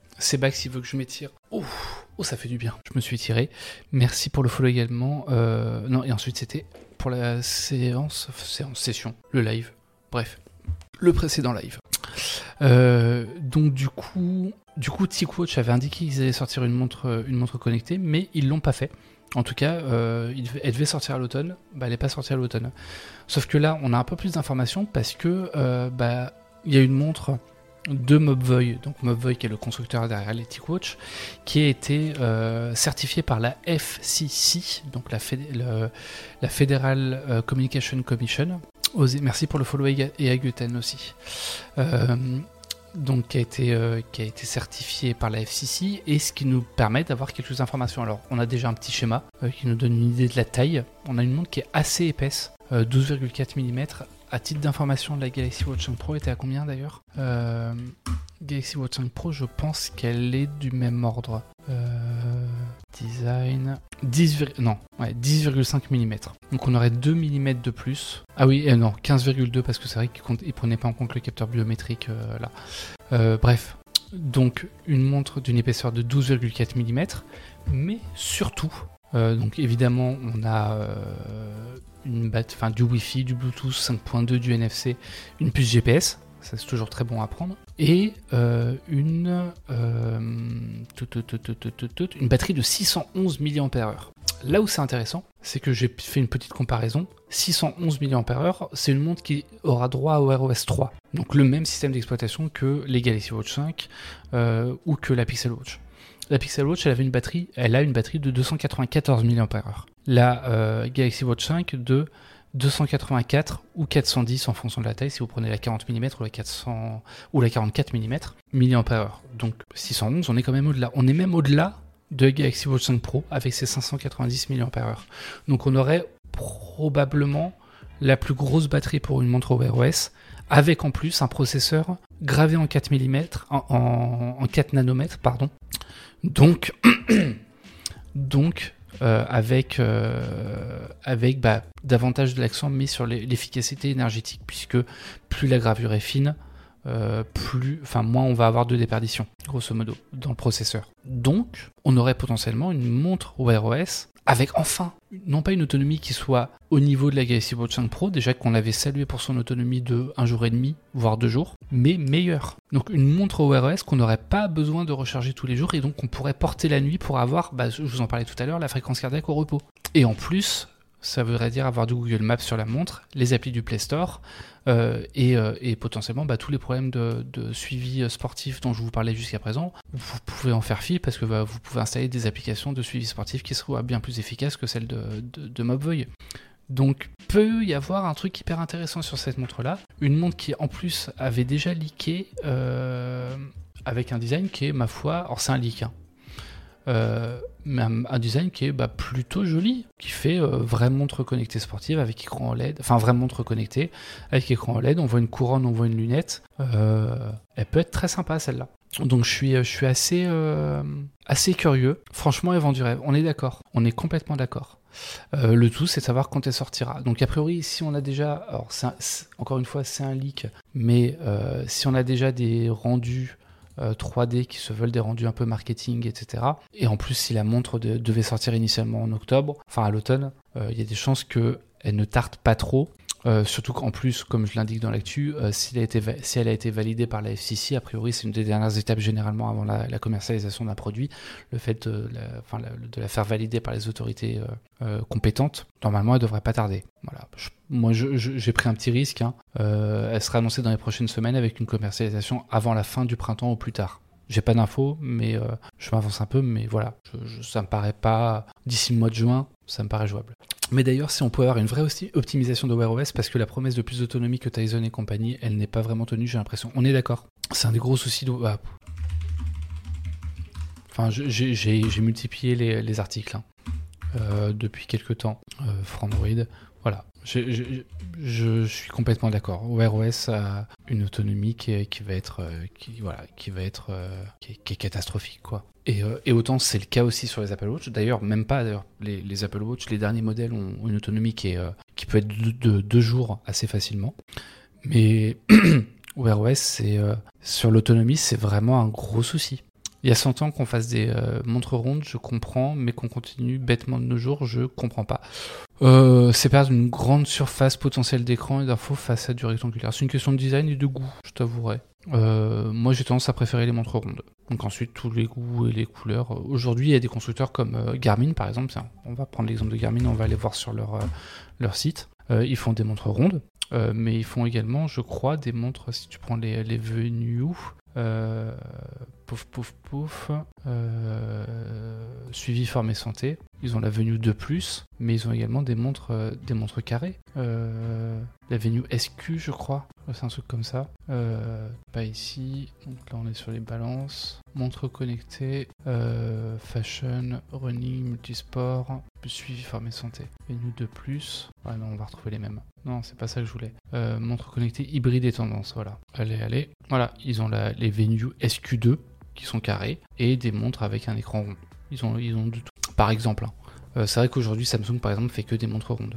C'est Bax s'il veut que je m'étire. Oh, oh, ça fait du bien. Je me suis tiré. Merci pour le follow également. Euh, non, et ensuite c'était pour la séance, séance, session, le live. Bref, le précédent live. Euh, donc du coup, du coup, avait indiqué qu'ils allaient sortir une montre, une montre connectée, mais ils l'ont pas fait. En tout cas, euh, elle devait sortir à l'automne. Bah, elle n'est pas sortie à l'automne. Sauf que là, on a un peu plus d'informations parce que bah, il y a une montre de Mobvoi, donc Mobvoi qui est le constructeur derrière les TicWatch, qui a été euh, certifié par la FCC, donc la, la Federal euh, Communication Commission. Merci pour le follow et à Guten aussi. Euh, donc qui a, été, qui a été certifié par la FCC et ce qui nous permet d'avoir quelques informations. Alors on a déjà un petit schéma qui nous donne une idée de la taille. On a une montre qui est assez épaisse, 12,4 mm à titre d'information, la Galaxy Watch 5 Pro était à combien d'ailleurs euh, Galaxy Watch 5 Pro, je pense qu'elle est du même ordre. Euh, design 10, non, ouais, 10,5 mm. Donc on aurait 2 mm de plus. Ah oui, euh, non, 15,2 parce que c'est vrai qu'il ne prenait pas en compte le capteur biométrique là. bref, donc une montre d'une épaisseur de 12,4 mm, mais surtout, donc évidemment on a une enfin du Wi-Fi, du Bluetooth 5.2, du NFC, une puce GPS, ça c'est toujours très bon à prendre, et euh, une, euh, une batterie de 611 mAh. Là où c'est intéressant, c'est que j'ai fait une petite comparaison. 611 mAh, c'est une montre qui aura droit au Wear OS 3, donc le même système d'exploitation que les Galaxy Watch 5 euh, ou que la Pixel Watch. La Pixel Watch, elle avait une batterie, elle a une batterie de 294 mAh la euh, Galaxy Watch 5 de 284 ou 410 en fonction de la taille si vous prenez la 40 mm ou la 400 ou la 44 mm mAh. Donc 611, on est quand même au-delà. On est même au-delà de Galaxy Watch 5 Pro avec ses 590 mAh. Donc on aurait probablement la plus grosse batterie pour une montre Wear OS avec en plus un processeur gravé en 4 mm en, en 4 nanomètres pardon. Donc *clears throat* Donc, euh, avec, euh, bah, davantage de l'accent mis sur l'efficacité énergétique, puisque plus la gravure est fine, euh, plus, enfin moins on va avoir de déperdition, grosso modo, dans le processeur. Donc, on aurait potentiellement une montre Wear OS avec enfin, non pas une autonomie qui soit au niveau de la Galaxy Watch 5 Pro, déjà qu'on l'avait salué pour son autonomie de un jour et demi, voire deux jours, mais meilleure. Donc une montre Wear OS qu'on n'aurait pas besoin de recharger tous les jours et donc on pourrait porter la nuit pour avoir, bah, je vous en parlais tout à l'heure, la fréquence cardiaque au repos. Et en plus, ça voudrait dire avoir du Google Maps sur la montre, les applis du Play Store euh, euh, et, potentiellement bah, tous les problèmes de, suivi sportif dont je vous parlais jusqu'à présent. Vous pouvez en faire fi parce que bah, vous pouvez installer des applications de suivi sportif qui seront bien plus efficaces que celles de, de. Donc peut y avoir un truc hyper intéressant sur cette montre-là. Une montre qui en plus avait déjà leaké euh, avec un design qui est, ma foi, alors c'est un leak, hein, euh, un, design qui est bah, plutôt joli, qui fait euh, vraie montre connectée sportive avec écran OLED, enfin vraie montre connectée avec écran OLED, on voit une couronne, on voit une lunette, euh, elle peut être très sympa celle-là. Donc je suis, je suis assez, curieux, franchement elle vend du rêve, on est d'accord, on est complètement d'accord. le tout, c'est de savoir quand elle sortira. Donc, a priori, si on a déjà, encore une fois, c'est un leak, mais si on a déjà des rendus 3D euh, qui se veulent des rendus un peu marketing, etc. Et en plus, si la montre devait sortir initialement en octobre, enfin à l'automne, euh, il y a des chances qu'elle ne tarde pas trop euh, surtout qu'en plus, comme je l'indique dans l'actu, euh, si, elle a été validée par la FCC, a priori c'est une des dernières étapes généralement avant la, commercialisation d'un produit, le fait de la, faire valider par les autorités euh, compétentes, normalement elle devrait pas tarder. Moi j'ai pris un petit risque, hein. elle sera annoncée dans les prochaines semaines avec une commercialisation avant la fin du printemps ou plus tard. J'ai pas d'infos, mais je m'avance un peu, mais voilà, ça me paraît pas d'ici le mois de juin, ça me paraît jouable. Mais d'ailleurs, si on pouvait avoir une vraie optimisation de Wear OS, parce que la promesse de plus d'autonomie que Tyson et compagnie, elle n'est pas vraiment tenue, j'ai l'impression. On est d'accord. C'est un des gros soucis de. Ah. Enfin, j'ai multiplié les, articles hein, euh, depuis quelques temps. Euh, Frandroid, voilà. Je, suis complètement d'accord. Wear OS a une autonomie qui, qui va être, euh, qui, voilà, qui va être, qui est catastrophique, quoi. Euh, et, autant c'est le cas aussi sur les Apple Watch. D'ailleurs, même pas. D'ailleurs, les, Apple Watch, les derniers modèles ont, une autonomie qui, est, euh, qui peut être de, deux jours assez facilement. Mais *clears throat* Wear OS, c'est, euh, sur l'autonomie, c'est vraiment un gros souci. Il y a 100 ans qu'on fasse des montres rondes, je comprends, mais qu'on continue bêtement de nos jours, je comprends pas. C'est perdre une grande surface potentielle d'écran et d'infos face à du rectangulaire. C'est une question de design et de goût, je t'avouerai. Euh, moi, j'ai tendance à préférer les montres rondes. Donc ensuite, tous les goûts et les couleurs. Aujourd'hui, il y a des constructeurs comme euh, Garmin, par exemple. on va prendre l'exemple de Garmin, on va aller voir sur leur, euh, leur site. ils font des montres rondes, mais ils font également, je crois, des montres, si tu prends les, les Venue, pouf, pouf, pouf, suivi formé santé. Ils ont la Venue 2 Plus, mais ils ont également des montres, des montres carrées. la Venue SQ, je crois. C'est un truc comme ça. Euh, pas ici. Donc là, on est sur les balances. Montre connectée. Euh, fashion, running, multisport. Suivi santé. Et nous de plus. Ah non, on va retrouver les mêmes. Non, c'est pas ça que je voulais. Euh, montre connectée hybride et tendance. Voilà. Allez, allez. Voilà. Ils ont la, les Venue SQ2 qui sont carrés et des montres avec un écran rond. Ils ont, ils ont du tout. Par exemple. Hein. c'est vrai qu'aujourd'hui, Samsung, par exemple, fait que des montres rondes.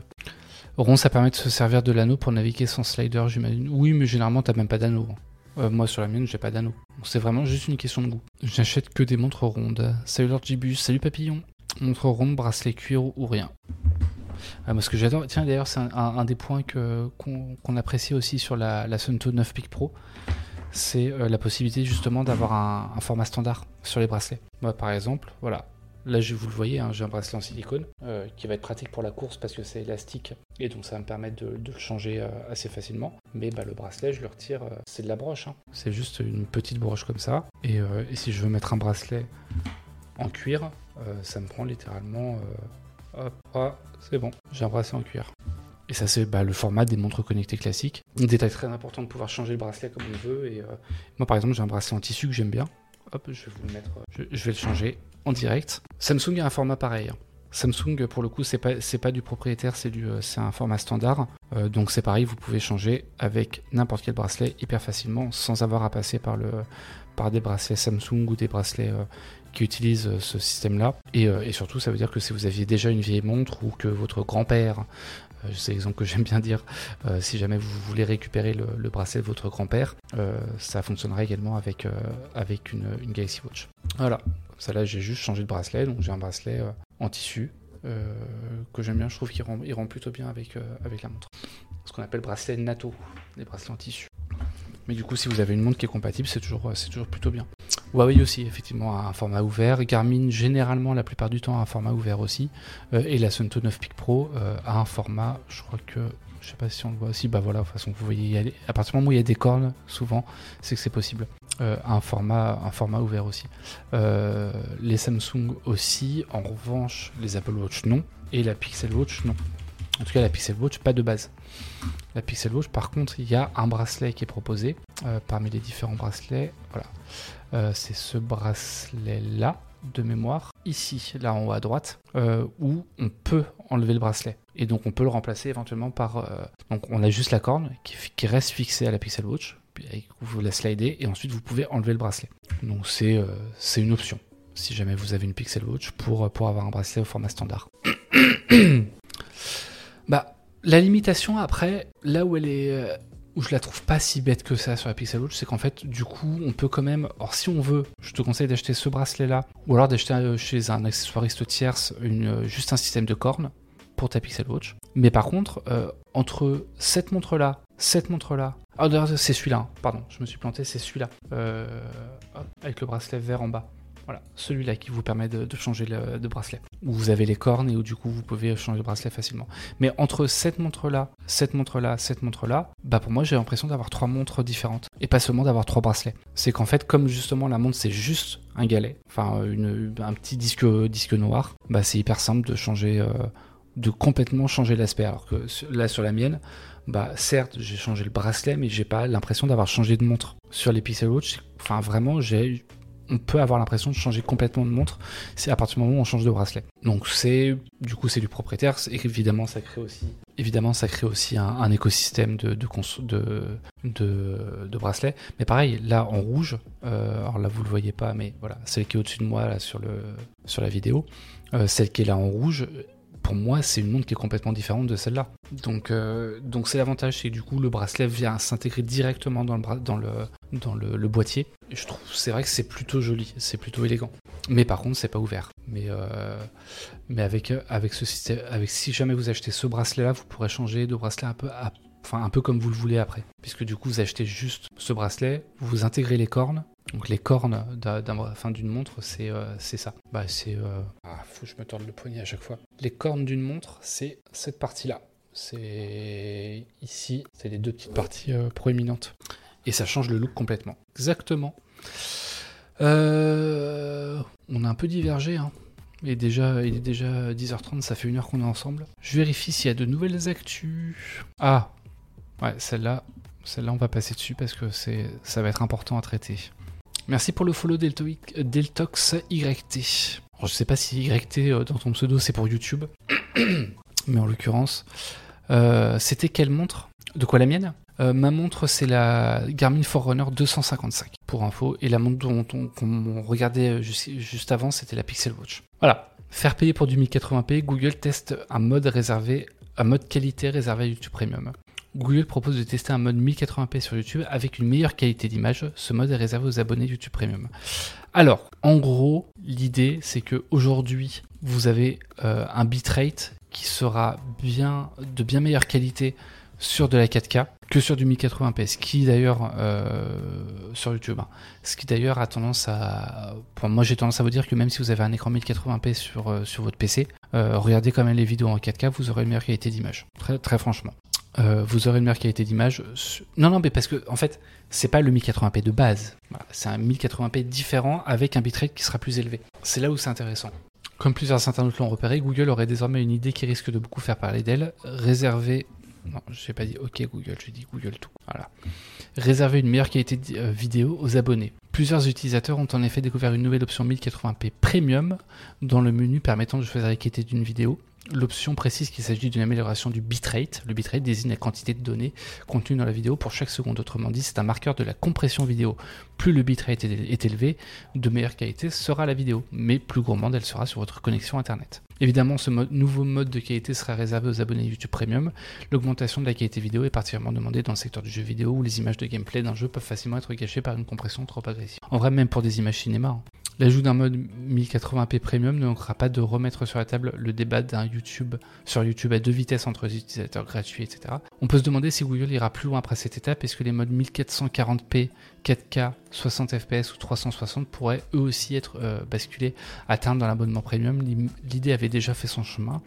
Rond, ça permet de se servir de l'anneau pour naviguer sans slider, j'imagine. Oui, mais généralement, t'as même pas d'anneau. Euh, moi, sur la mienne, j'ai pas d'anneau. C'est vraiment juste une question de goût. J'achète que des montres rondes. Salut Lord Gibus, salut Papillon. Montre ronde, bracelet cuir ou rien. Ah, moi, ce que j'adore, tiens, d'ailleurs, c'est un, des points qu'on apprécie aussi sur la, la Sunto 9 Peak Pro c'est euh, la possibilité justement d'avoir un, format standard sur les bracelets. Moi, par exemple, voilà, Là, vous le voyez, hein, j'ai un bracelet en silicone euh, qui va être pratique pour la course parce que c'est élastique et donc ça va me permettre de, le changer euh, assez facilement. Mais bah, le bracelet, je le retire, c'est de la broche. Hein. C'est juste une petite broche comme ça. Et, si je veux mettre un bracelet en cuir, ça me prend littéralement. hop, ah, c'est bon, j'ai un bracelet en cuir. Et ça, c'est bah, le format des montres connectées classiques. Un détail très important de pouvoir changer le bracelet comme on veut. Et moi, par exemple, j'ai un bracelet en tissu que j'aime bien. Hop, je vais vous le mettre. je vais le changer en direct. Samsung a un format pareil. Hein. Samsung, pour le coup, c'est pas pas du propriétaire, c'est c'est un format standard. donc c'est pareil, vous pouvez changer avec n'importe quel bracelet hyper facilement, sans avoir à passer par le par des bracelets Samsung ou des bracelets qui utilisent euh, ce système-là. Euh, et, surtout, ça veut dire que si vous aviez déjà une vieille montre ou que votre grand-père, euh, c'est l'exemple que j'aime bien dire, si jamais vous voulez récupérer le, bracelet de votre grand-père, ça fonctionnera également avec, avec une, Galaxy Watch. Voilà, ça là j'ai juste changé de bracelet, donc j'ai un bracelet en tissu que j'aime bien, je trouve qu'il rend, il rend plutôt bien avec, avec la montre. Ce qu'on appelle bracelet NATO, des bracelets en tissu. Mais du coup, si vous avez une montre qui est compatible, c'est toujours, c'est toujours plutôt bien. Huawei aussi, effectivement, a un format ouvert. Garmin, généralement, la plupart du temps, a un format ouvert aussi. Euh, et la Sunto 9 Peak Pro euh, a un format, je crois que, je sais pas si on le voit aussi, bah voilà, de toute façon, vous voyez. À partir du moment où il y a des cornes, souvent, c'est que c'est possible. Euh, un, format, un format ouvert aussi. les Samsung aussi, en revanche, les Apple Watch non. Et la Pixel Watch non. En tout cas, la Pixel Watch, pas de base. La Pixel Watch, par contre, il y a un bracelet qui est proposé parmi les différents bracelets. Voilà. Euh, c'est ce bracelet-là de mémoire, ici, là en haut à droite, euh, où on peut enlever le bracelet. Et donc on peut le remplacer éventuellement par... Euh, donc on a juste la corne qui, reste fixée à la Pixel Watch, puis vous la slidez, et ensuite vous pouvez enlever le bracelet. Donc c'est une option, si jamais vous avez une Pixel Watch, pour avoir un bracelet au format standard. *clears throat* la limitation après, là où elle est où je la trouve pas si bête que ça sur la Pixel Watch, c'est qu'en fait, du coup, on peut quand même. Or, si on veut, je te conseille d'acheter ce bracelet-là, ou alors d'acheter euh, chez un accessoiriste tierce euh, juste un système de cornes pour ta Pixel Watch. Mais par contre, euh, entre cette montre-là, cette montre-là. Ah, c'est celui-là, hein, pardon, je me suis planté, c'est celui-là. avec le bracelet vert en bas. Voilà, celui-là qui vous permet de, changer de bracelet. Où vous avez les cornes et où du coup vous pouvez changer le bracelet facilement. Mais entre cette montre-là, cette montre-là, cette montre-là, bah pour moi j'ai l'impression d'avoir trois montres différentes. Et pas seulement d'avoir trois bracelets. C'est qu'en fait, comme justement la montre c'est juste un galet, enfin un petit disque, noir, bah c'est hyper simple de changer, euh, de complètement changer l'aspect. Alors que là sur la mienne, bah certes j'ai changé le bracelet, mais j'ai pas l'impression d'avoir changé de montre. Sur les Watch, enfin vraiment j'ai on peut avoir l'impression de changer complètement de montre c'est à partir du moment où on change de bracelet. Donc c'est du coup c'est du propriétaire, évidemment ça crée aussi évidemment ça crée aussi un, écosystème de bracelets. Mais pareil là en rouge, euh, alors là vous le voyez pas, mais voilà celle qui est au-dessus de moi sur la vidéo, euh, celle qui est là en rouge, pour moi, c'est une montre qui est complètement différente de celle-là. Donc, euh, donc c'est l'avantage, c'est que du coup, le bracelet vient s'intégrer directement dans le, boîtier. Je trouve, c'est vrai que c'est plutôt joli, c'est plutôt élégant. Mais par contre, c'est pas ouvert. Mais, euh, mais avec, avec ce système, avec si jamais vous achetez ce bracelet-là, vous pourrez changer de bracelet un peu enfin un peu comme vous le voulez après. Puisque du coup, vous achetez juste ce bracelet, vous intégrez les cornes, donc les cornes d'une montre, c'est euh, ça. Bah c'est euh, ah, faut que je me torde le poignet à chaque fois. Les cornes d'une montre, c'est cette partie-là. C'est ici, c'est les deux petites parties euh, proéminentes. Et ça change le look complètement. Exactement. on a un peu divergé. Hein. Déjà, il est déjà 10h30, ça fait une heure qu'on est ensemble. Je vérifie s'il y a de nouvelles actus. Ah, ouais, celle-là, celle-là, on va passer dessus parce que ça va être important à traiter. Merci pour le follow Deltox YT. Alors, je sais pas si YT euh, dans ton pseudo c'est pour YouTube, *clears throat* mais en l'occurrence, euh, c'était quelle montre? De quoi la mienne? Euh, ma montre, c'est la Garmin Forerunner 255, pour info. Et la montre dont on, regardait juste, juste avant, c'était la Pixel Watch. Voilà. Faire payer pour du 1080p, Google teste un mode réservé, un mode qualité réservé à YouTube Premium. Google propose de tester un mode 1080p sur YouTube avec une meilleure qualité d'image. Ce mode est réservé aux abonnés YouTube Premium. Alors, en gros, l'idée c'est que aujourd'hui, vous avez euh, un bitrate qui sera de bien meilleure qualité sur de la 4K que sur du 1080p, ce qui d'ailleurs euh, sur YouTube, hein. ce qui d'ailleurs a tendance à, moi j'ai tendance à vous dire que même si vous avez un écran 1080p sur euh, sur votre PC, regardez quand même les vidéos en 4K, vous aurez une meilleure qualité d'image, très franchement. Euh, vous aurez une meilleure qualité d'image. Non, non, mais parce que en fait, c'est pas le 1080p de base. c'est un 1080p différent avec un bitrate qui sera plus élevé. C'est là où c'est intéressant. Comme plusieurs internautes l'ont repéré, Google aurait désormais une idée qui risque de beaucoup faire parler d'elle, réserver Non, j'ai pas dit OK Google, j'ai dit Google tout. Voilà. Réserver une meilleure qualité de euh, vidéo aux abonnés. Plusieurs utilisateurs ont en effet découvert une nouvelle option 1080p Premium dans le menu permettant de choisir la qualité d'une vidéo. L'option précise qu'il s'agit d'une amélioration du bitrate. Le bitrate désigne la quantité de données contenues dans la vidéo pour chaque seconde. Autrement dit, c'est un marqueur de la compression vidéo. Plus le bitrate est élevé, de meilleure qualité sera la vidéo, mais plus gourmande elle sera sur votre connexion Internet. Évidemment, ce nouveau mode de qualité sera réservé aux abonnés YouTube Premium. L'augmentation de la qualité vidéo est particulièrement demandée dans le secteur du jeu vidéo où les images de gameplay d'un jeu peuvent facilement être gâchées par une compression trop agressive. En vrai, même pour des images cinéma. Hein. L'ajout d'un mode 1080p premium ne manquera pas de remettre sur la table le débat d'un YouTube sur YouTube à deux vitesses entre les utilisateurs gratuits, etc. On peut se demander si Google ira plus loin après cette étape. Est-ce que les modes 1440p, 4K, 60 fps ou 360 pourraient eux aussi être euh, basculés terme dans l'abonnement premium L'idée avait déjà fait son chemin.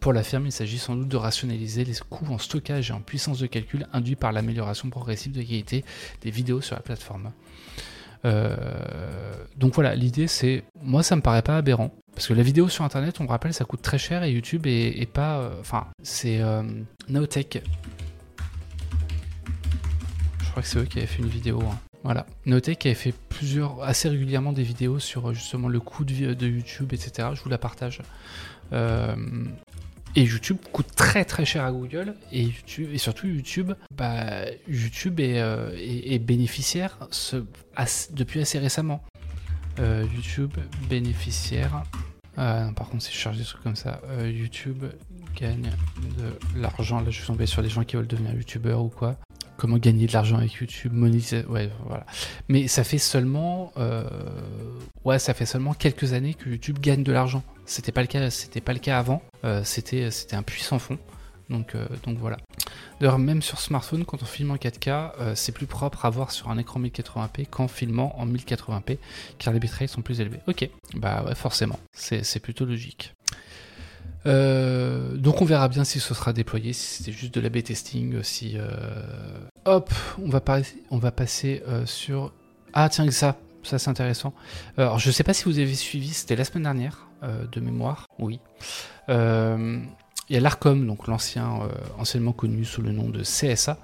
Pour la firme, il s'agit sans doute de rationaliser les coûts en stockage et en puissance de calcul induits par l'amélioration progressive de qualité des vidéos sur la plateforme. Euh, donc voilà, l'idée c'est, moi ça me paraît pas aberrant, parce que la vidéo sur internet, on me rappelle, ça coûte très cher et YouTube est, pas, euh, enfin c'est euh. Je crois que c'est eux qui avaient fait une vidéo. Hein. Voilà, Naotech avait fait plusieurs, assez régulièrement des vidéos sur justement le coût de, de YouTube, etc. Je vous la partage. Et YouTube coûte très très cher à Google et, surtout YouTube, bah, YouTube est, euh, bénéficiaire depuis assez récemment. Euh, YouTube bénéficiaire. Euh, par contre, si je charge des trucs comme ça, YouTube gagne de l'argent. Là, je suis tombé sur des gens qui veulent devenir YouTubeurs ou quoi comment gagner de l'argent avec YouTube, monétiser. Mais ça fait seulement, euh, ouais, ça fait seulement quelques années que YouTube gagne de l'argent. C'était pas le cas, c'était pas le cas avant. Euh, c'était, c'était un puissant fond. Donc, euh, donc voilà. D'ailleurs, même sur smartphone, quand on filme en 4K, c'est plus propre à voir sur un écran 1080p qu'en filmant en 1080p, car les bitrates sont plus élevés. Ok, bah ouais, forcément, c'est plutôt logique. Euh, donc on verra bien si ce sera déployé, si c'était juste de la B-testing, si... Euh, hop, on va, passer euh, sur... Ah tiens, ça, ça c'est intéressant. Alors je sais pas si vous avez suivi, c'était la semaine dernière, de mémoire, oui. Il y a l'ARCOM, donc l'ancien, anciennement connu sous le nom de CSA,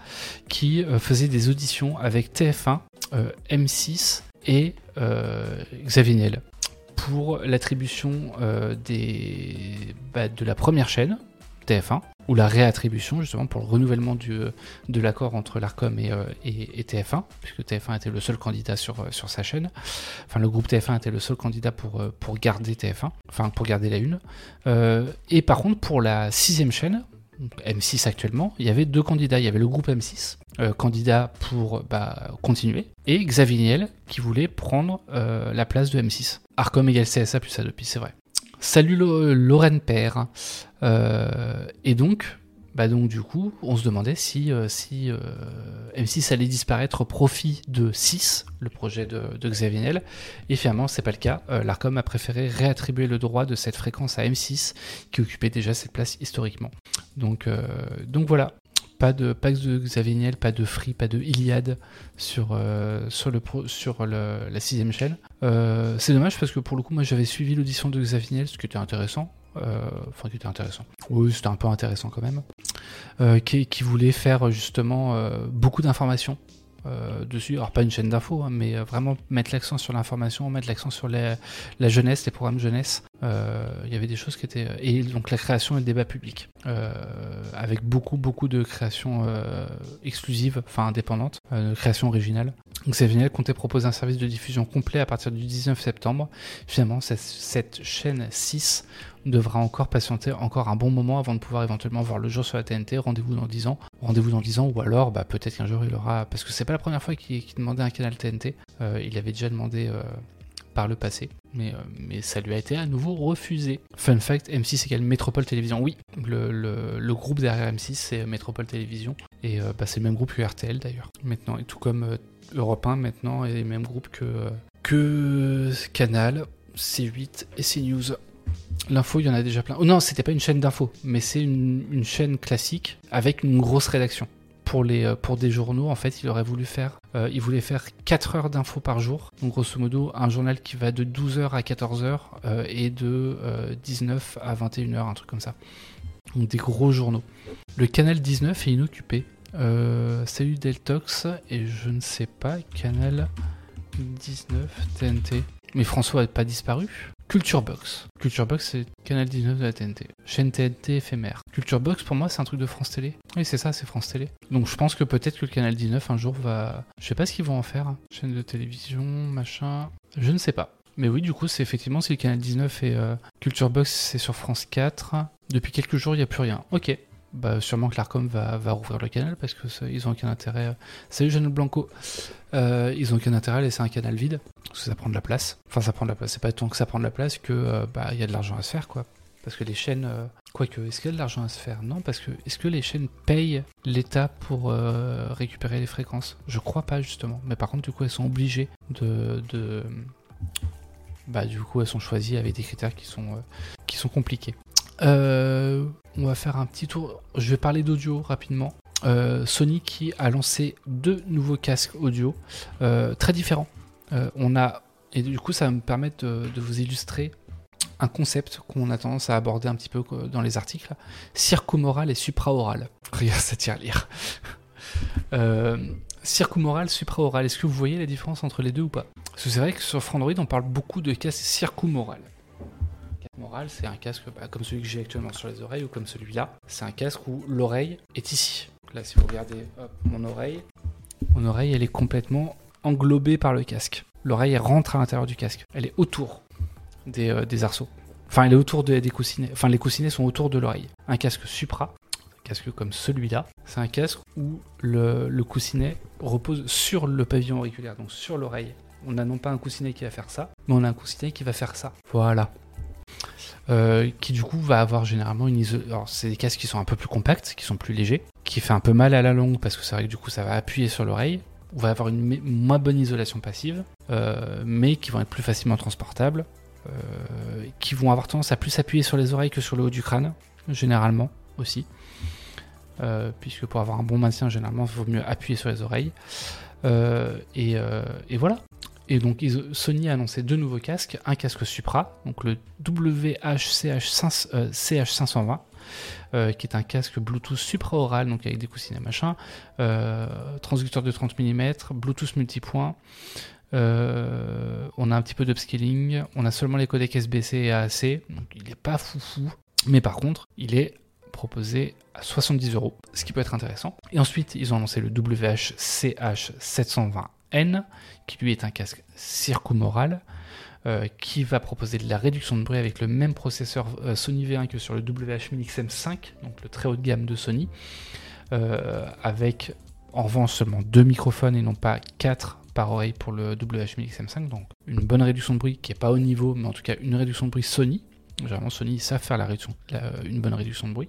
qui faisait des auditions avec TF1, M6 et Xavier Niel pour l'attribution euh, bah, de la première chaîne, TF1, ou la réattribution justement pour le renouvellement du, de l'accord entre l'ARCOM euh, et, TF1, puisque TF1 était le seul candidat sur, euh, sur sa chaîne. Enfin, le groupe TF1 était le seul candidat pour, pour garder TF1, enfin pour garder la une. et par contre, pour la sixième chaîne, M6 actuellement, il y avait deux candidats. Il y avait le groupe M6, euh, candidat pour bah, continuer, et Xavier Niel, qui voulait prendre euh, la place de M6. Arcom égale CSA plus Adopi, c'est vrai. Salut Lorraine Père. Euh, et donc, bah donc du coup, on se demandait si, si M6 allait disparaître au profit de 6, le projet de, Xavier Niel, et finalement c'est pas le cas. L'Arcom a préféré réattribuer le droit de cette fréquence à M6, qui occupait déjà cette place historiquement. Donc, donc voilà, pas de Pax de Xavier pas de Free, pas de Iliad sur, euh, sur, le sur la sixième chaîne. Euh, c'est dommage parce que pour le coup, moi j'avais suivi l'audition de Xavier Niel, ce qui était intéressant. Euh, enfin, qui était intéressant. Oui, c'était un peu intéressant quand même. Qui, qui, voulait faire justement beaucoup d'informations euh, dessus. Alors pas une chaîne d'infos, hein, mais euh, vraiment mettre l'accent sur l'information, mettre l'accent sur la jeunesse, les programmes jeunesse. Euh, il y avait des choses qui étaient... Et donc la création et le débat public. avec beaucoup, beaucoup de créations exclusives, enfin indépendantes, de créations originales. Donc Xavier comptait proposer un service de diffusion complet à partir du 19 septembre. Finalement, cette, chaîne 6 devra encore patienter encore un bon moment avant de pouvoir éventuellement voir le jour sur la TNT. Rendez-vous dans 10 ans. Rendez-vous dans 10 ans, ou alors bah, peut-être qu'un jour il aura. Parce que c'est pas la première fois qu'il demandait un canal TNT. Euh, il avait déjà demandé euh, par le passé, mais, euh, mais ça lui a été à nouveau refusé. Fun fact M6 égale Métropole Télévision. Oui, le, le, groupe derrière M6 c'est Métropole Télévision. Et bah, c'est le même groupe que RTL d'ailleurs. Maintenant, et tout comme Europe 1 maintenant, est le même groupe que, que Canal, C8 et CNews. L'info, il y en a déjà plein. Oh non, c'était pas une chaîne d'info, mais c'est une, chaîne classique avec une grosse rédaction. Pour, les, euh, pour des journaux, en fait, il aurait voulu faire, euh, il voulait faire 4 heures d'infos par jour. Donc, grosso modo, un journal qui va de 12h à 14h euh, et de 19 à 21h, un truc comme ça. donc des gros journaux. Le canal 19 est inoccupé. Euh, salut Deltox, et je ne sais pas, canal 19 TNT. Mais François n'a pas disparu Culture Box. Culture Box, c'est canal 19 de la TNT. Chaîne TNT éphémère. Culture Box, pour moi, c'est un truc de France Télé. Oui, c'est ça, c'est France Télé. Donc je pense que peut-être que le canal 19 un jour va. Je sais pas ce qu'ils vont en faire. hein. Chaîne de télévision, machin. Je ne sais pas. Mais oui, du coup, c'est effectivement si le canal 19 et euh, Culture Box, c'est sur France 4. Depuis quelques jours, il n'y a plus rien. Ok. Bah, sûrement que l'ARCOM va, rouvrir le canal parce que ça, ils ont aucun intérêt. Salut Jeanne Blanco. Euh, ils ont aucun intérêt à laisser un canal vide parce que ça prend de la place. Enfin, ça prend de la place. C'est pas tant que ça prend de la place que euh, bah y a de l'argent à se faire quoi. Parce que les chaînes, euh, quoique, est-ce qu'il y a de l'argent à se faire? Non, parce que est-ce que les chaînes payent l'État pour euh, récupérer les fréquences? Je crois pas justement. Mais par contre, du coup, elles sont obligées de, de bah du coup, elles sont choisies avec des critères qui sont qui sont compliqués. Euh, on va faire un petit tour. Je vais parler d'audio rapidement. Euh, Sony qui a lancé deux nouveaux casques audio euh, très différents. On a et du coup ça va me permettre de, vous illustrer un concept qu'on a tendance à aborder un petit peu dans les articles circumoral et supraoral. *laughs* Regarde, ça tire à lire. *laughs* Euh, circumoral, supraoral. Est-ce que vous voyez la différence entre les deux ou pas? Parce que c'est vrai que sur Frandroid on parle beaucoup de casque circumoral. Moral, c'est un casque bah, comme celui que j'ai actuellement sur les oreilles ou comme celui-là. C'est un casque où l'oreille est ici. Là, si vous regardez hop, mon oreille, mon oreille, elle est complètement englobée par le casque. L'oreille, rentre à l'intérieur du casque. Elle est autour des, euh, des arceaux. Enfin, elle est autour des, des coussinets. Enfin, les coussinets sont autour de l'oreille. Un casque supra, un casque comme celui-là, c'est un casque où le, le coussinet repose sur le pavillon auriculaire, donc sur l'oreille. On n'a non pas un coussinet qui va faire ça, mais on a un coussinet qui va faire ça. Voilà. Euh, qui du coup va avoir généralement une iso... Alors c'est des casques qui sont un peu plus compacts, qui sont plus légers, qui fait un peu mal à la longue parce que c'est vrai que du coup ça va appuyer sur l'oreille. On va avoir une moins bonne isolation passive, euh, mais qui vont être plus facilement transportables, euh, qui vont avoir tendance à plus s'appuyer sur les oreilles que sur le haut du crâne, généralement aussi. Puisque pour avoir un bon maintien, généralement, il vaut mieux appuyer sur les oreilles. Et voilà. Et donc Sony a annoncé deux nouveaux casques, un casque Supra, donc le WHCH5, euh, CH520, euh, qui est un casque Bluetooth supraoral, donc avec des coussinets machin, euh, transducteur de 30 mm, Bluetooth multipoint. on a un petit peu d'upscaling, on a seulement les codecs SBC et AAC, donc il n'est pas foufou, mais par contre il est proposé à 70 euros, ce qui peut être intéressant. Et ensuite ils ont annoncé le WH-CH720N, qui lui est un casque circumoral, euh, qui va proposer de la réduction de bruit avec le même processeur euh, Sony V1 que sur le WH-1000XM5, donc le très haut de gamme de Sony, euh, avec en revanche seulement deux microphones et non pas quatre par oreille pour le WH-1000XM5, donc une bonne réduction de bruit qui n'est pas au niveau, mais en tout cas une réduction de bruit Sony. Généralement Sony ils savent faire la réduction, une bonne réduction de bruit.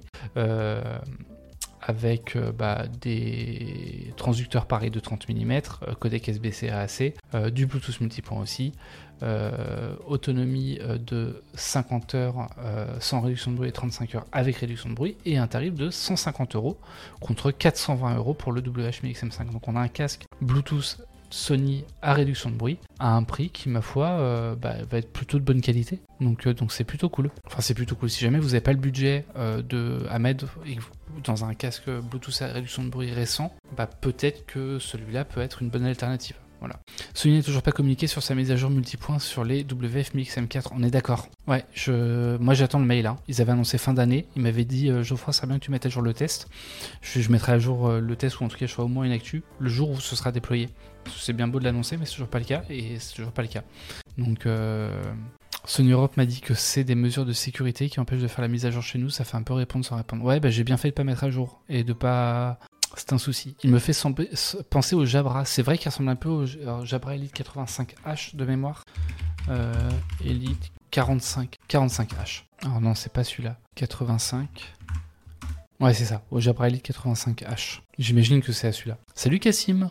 Avec euh, bah, des transducteurs pareils de 30 mm, euh, codec SBC AAC, euh, du Bluetooth multipoint aussi, autonomie de 50 heures sans réduction de bruit et 35 heures avec réduction de bruit, et un tarif de 150 euros contre 420 euros pour le WH-1000XM5. Donc on a un casque Bluetooth Sony à réduction de bruit à un prix qui, ma foi, euh, bah, va être plutôt de bonne qualité. Donc euh, donc c'est plutôt cool. Enfin c'est plutôt cool. Si jamais vous n'avez pas le budget euh, de Ahmed et dans un casque Bluetooth à réduction de bruit récent, bah, peut-être que celui-là peut être une bonne alternative. Voilà. Sony n'a toujours pas communiqué sur sa mise à jour multipoint sur les WF-1000XM4. On est d'accord. Ouais, je... moi j'attends le mail. hein. Ils avaient annoncé fin d'année. Ils m'avaient dit euh, Geoffroy, ça serait bien que tu mettes à jour le test. Je, mettrai à jour euh, le test ou en tout cas je ferai au moins une actu le jour où ce sera déployé. C'est bien beau de l'annoncer, mais c'est toujours pas le cas et c'est toujours pas le cas. Donc euh, Sony Europe m'a dit que c'est des mesures de sécurité qui empêchent de faire la mise à jour chez nous. Ça fait un peu répondre sans répondre. Ouais, bah j'ai bien fait de pas mettre à jour et de pas. C'est un souci. Il me fait penser au Jabra. C'est vrai qu'il ressemble un peu au alors, Jabra Elite 85H de mémoire. Euh, Elite 45. 45H. Alors non, c'est pas celui-là. 85. Ouais, c'est ça. Au Jabra Elite 85H. J'imagine que c'est à celui-là. Salut Cassim.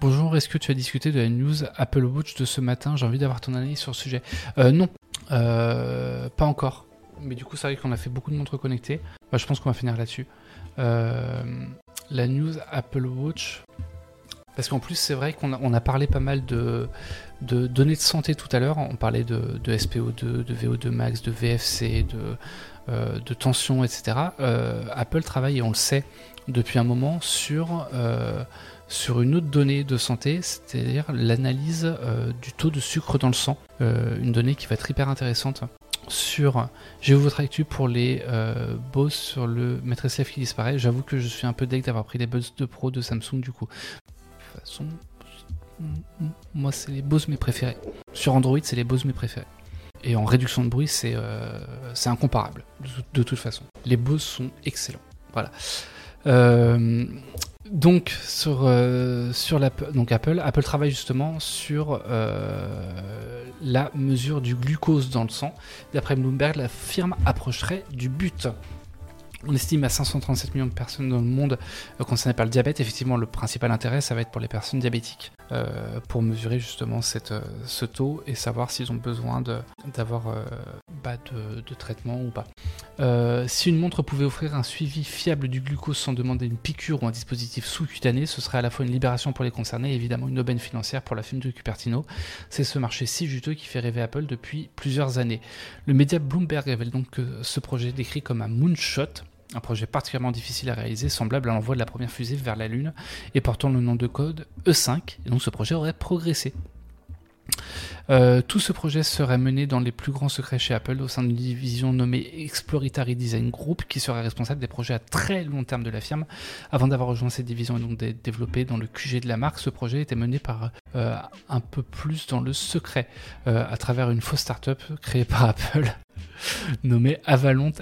Bonjour, est-ce que tu as discuté de la news Apple Watch de ce matin? J'ai envie d'avoir ton analyse sur le sujet. Euh, non, Euh, pas encore. Mais du coup, c'est vrai qu'on a fait beaucoup de montres connectées. Bah, je pense qu'on va finir là-dessus. Euh, la news Apple Watch. Parce qu'en plus, c'est vrai qu'on a, parlé pas mal de, données de santé tout à l'heure. On parlait de, de SPO2, de VO2 max, de VFC, de, euh, de tension, etc. Euh, Apple travaille, et on le sait depuis un moment, sur, euh, sur une autre donnée de santé, c'est-à-dire l'analyse du taux de sucre dans le sang. Une donnée qui va être hyper intéressante sur. J'ai vu votre actu pour les euh, Bose sur le Maître SF qui disparaît. J'avoue que je suis un peu deg d'avoir pris les Buzz 2 Pro de Samsung du coup. De toute façon, m- moi c'est les Bose mes préférés. Sur Android, c'est les Bose mes préférés. Et en réduction de bruit, c'est euh, incomparable, de, de toute façon. Les Bose sont excellents. Voilà. Euh, donc sur, euh, sur donc Apple, Apple travaille justement sur euh, la mesure du glucose dans le sang. D'après Bloomberg, la firme approcherait du but. On estime à 537 millions de personnes dans le monde euh, concernées par le diabète. Effectivement, le principal intérêt, ça va être pour les personnes diabétiques, euh, pour mesurer justement euh, ce taux et savoir s'ils ont besoin d'avoir euh, bah, de, de traitement ou pas. Si une montre pouvait offrir un suivi fiable du glucose sans demander une piqûre ou un dispositif sous-cutané, ce serait à la fois une libération pour les concernés et évidemment une aubaine financière pour la firme de Cupertino. C'est ce marché si juteux qui fait rêver Apple depuis plusieurs années. Le média Bloomberg révèle donc que ce projet décrit comme un moonshot, un projet particulièrement difficile à réaliser, semblable à l'envoi de la première fusée vers la Lune et portant le nom de code E5. Et donc ce projet aurait progressé. Euh, tout ce projet serait mené dans les plus grands secrets chez Apple au sein d'une division nommée Exploratory Design Group qui serait responsable des projets à très long terme de la firme. Avant d'avoir rejoint cette division et donc d'être développé dans le QG de la marque, ce projet était mené par euh, un peu plus dans le secret euh, à travers une fausse startup créée par Apple *laughs* nommée Avalon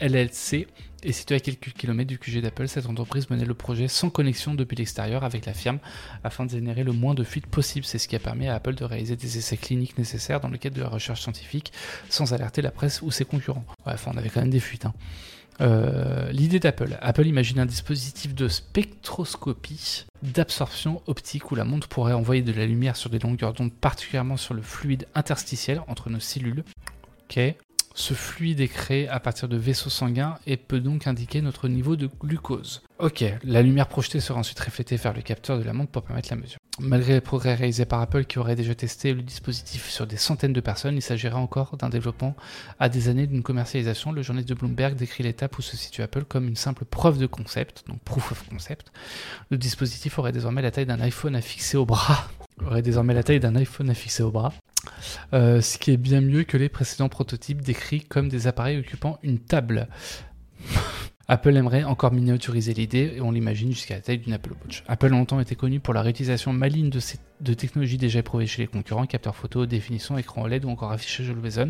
LLC et située à quelques kilomètres du QG d'Apple, cette entreprise menait le projet sans connexion depuis l'extérieur avec la firme afin de générer le moins de fuites possible. C'est ce qui a permis à Apple de réaliser des essais cliniques nécessaires dans le cadre de la recherche scientifique sans alerter la presse ou ses concurrents. Ouais, enfin, on avait quand même des fuites. hein. Euh, L'idée d'Apple. Apple imagine un dispositif de spectroscopie d'absorption optique où la montre pourrait envoyer de la lumière sur des longueurs d'onde, particulièrement sur le fluide interstitiel entre nos cellules. Ok. Ce fluide est créé à partir de vaisseaux sanguins et peut donc indiquer notre niveau de glucose. Ok, la lumière projetée sera ensuite reflétée vers le capteur de la montre pour permettre la mesure. Malgré les progrès réalisés par Apple qui aurait déjà testé le dispositif sur des centaines de personnes, il s'agirait encore d'un développement à des années d'une commercialisation. Le journaliste de Bloomberg décrit l'étape où se situe Apple comme une simple preuve de concept, donc proof of concept. Le dispositif aurait désormais la taille d'un iPhone à fixer au bras. Aurait désormais la taille d'un iPhone fixer au bras. Euh, ce qui est bien mieux que les précédents prototypes décrits comme des appareils occupant une table. Apple aimerait encore miniaturiser l'idée et on l'imagine jusqu'à la taille d'une Apple Watch. Apple a longtemps été connu pour la réutilisation maligne de, de technologies déjà éprouvées chez les concurrents, capteurs photo, définition, écran OLED ou encore affichage Always.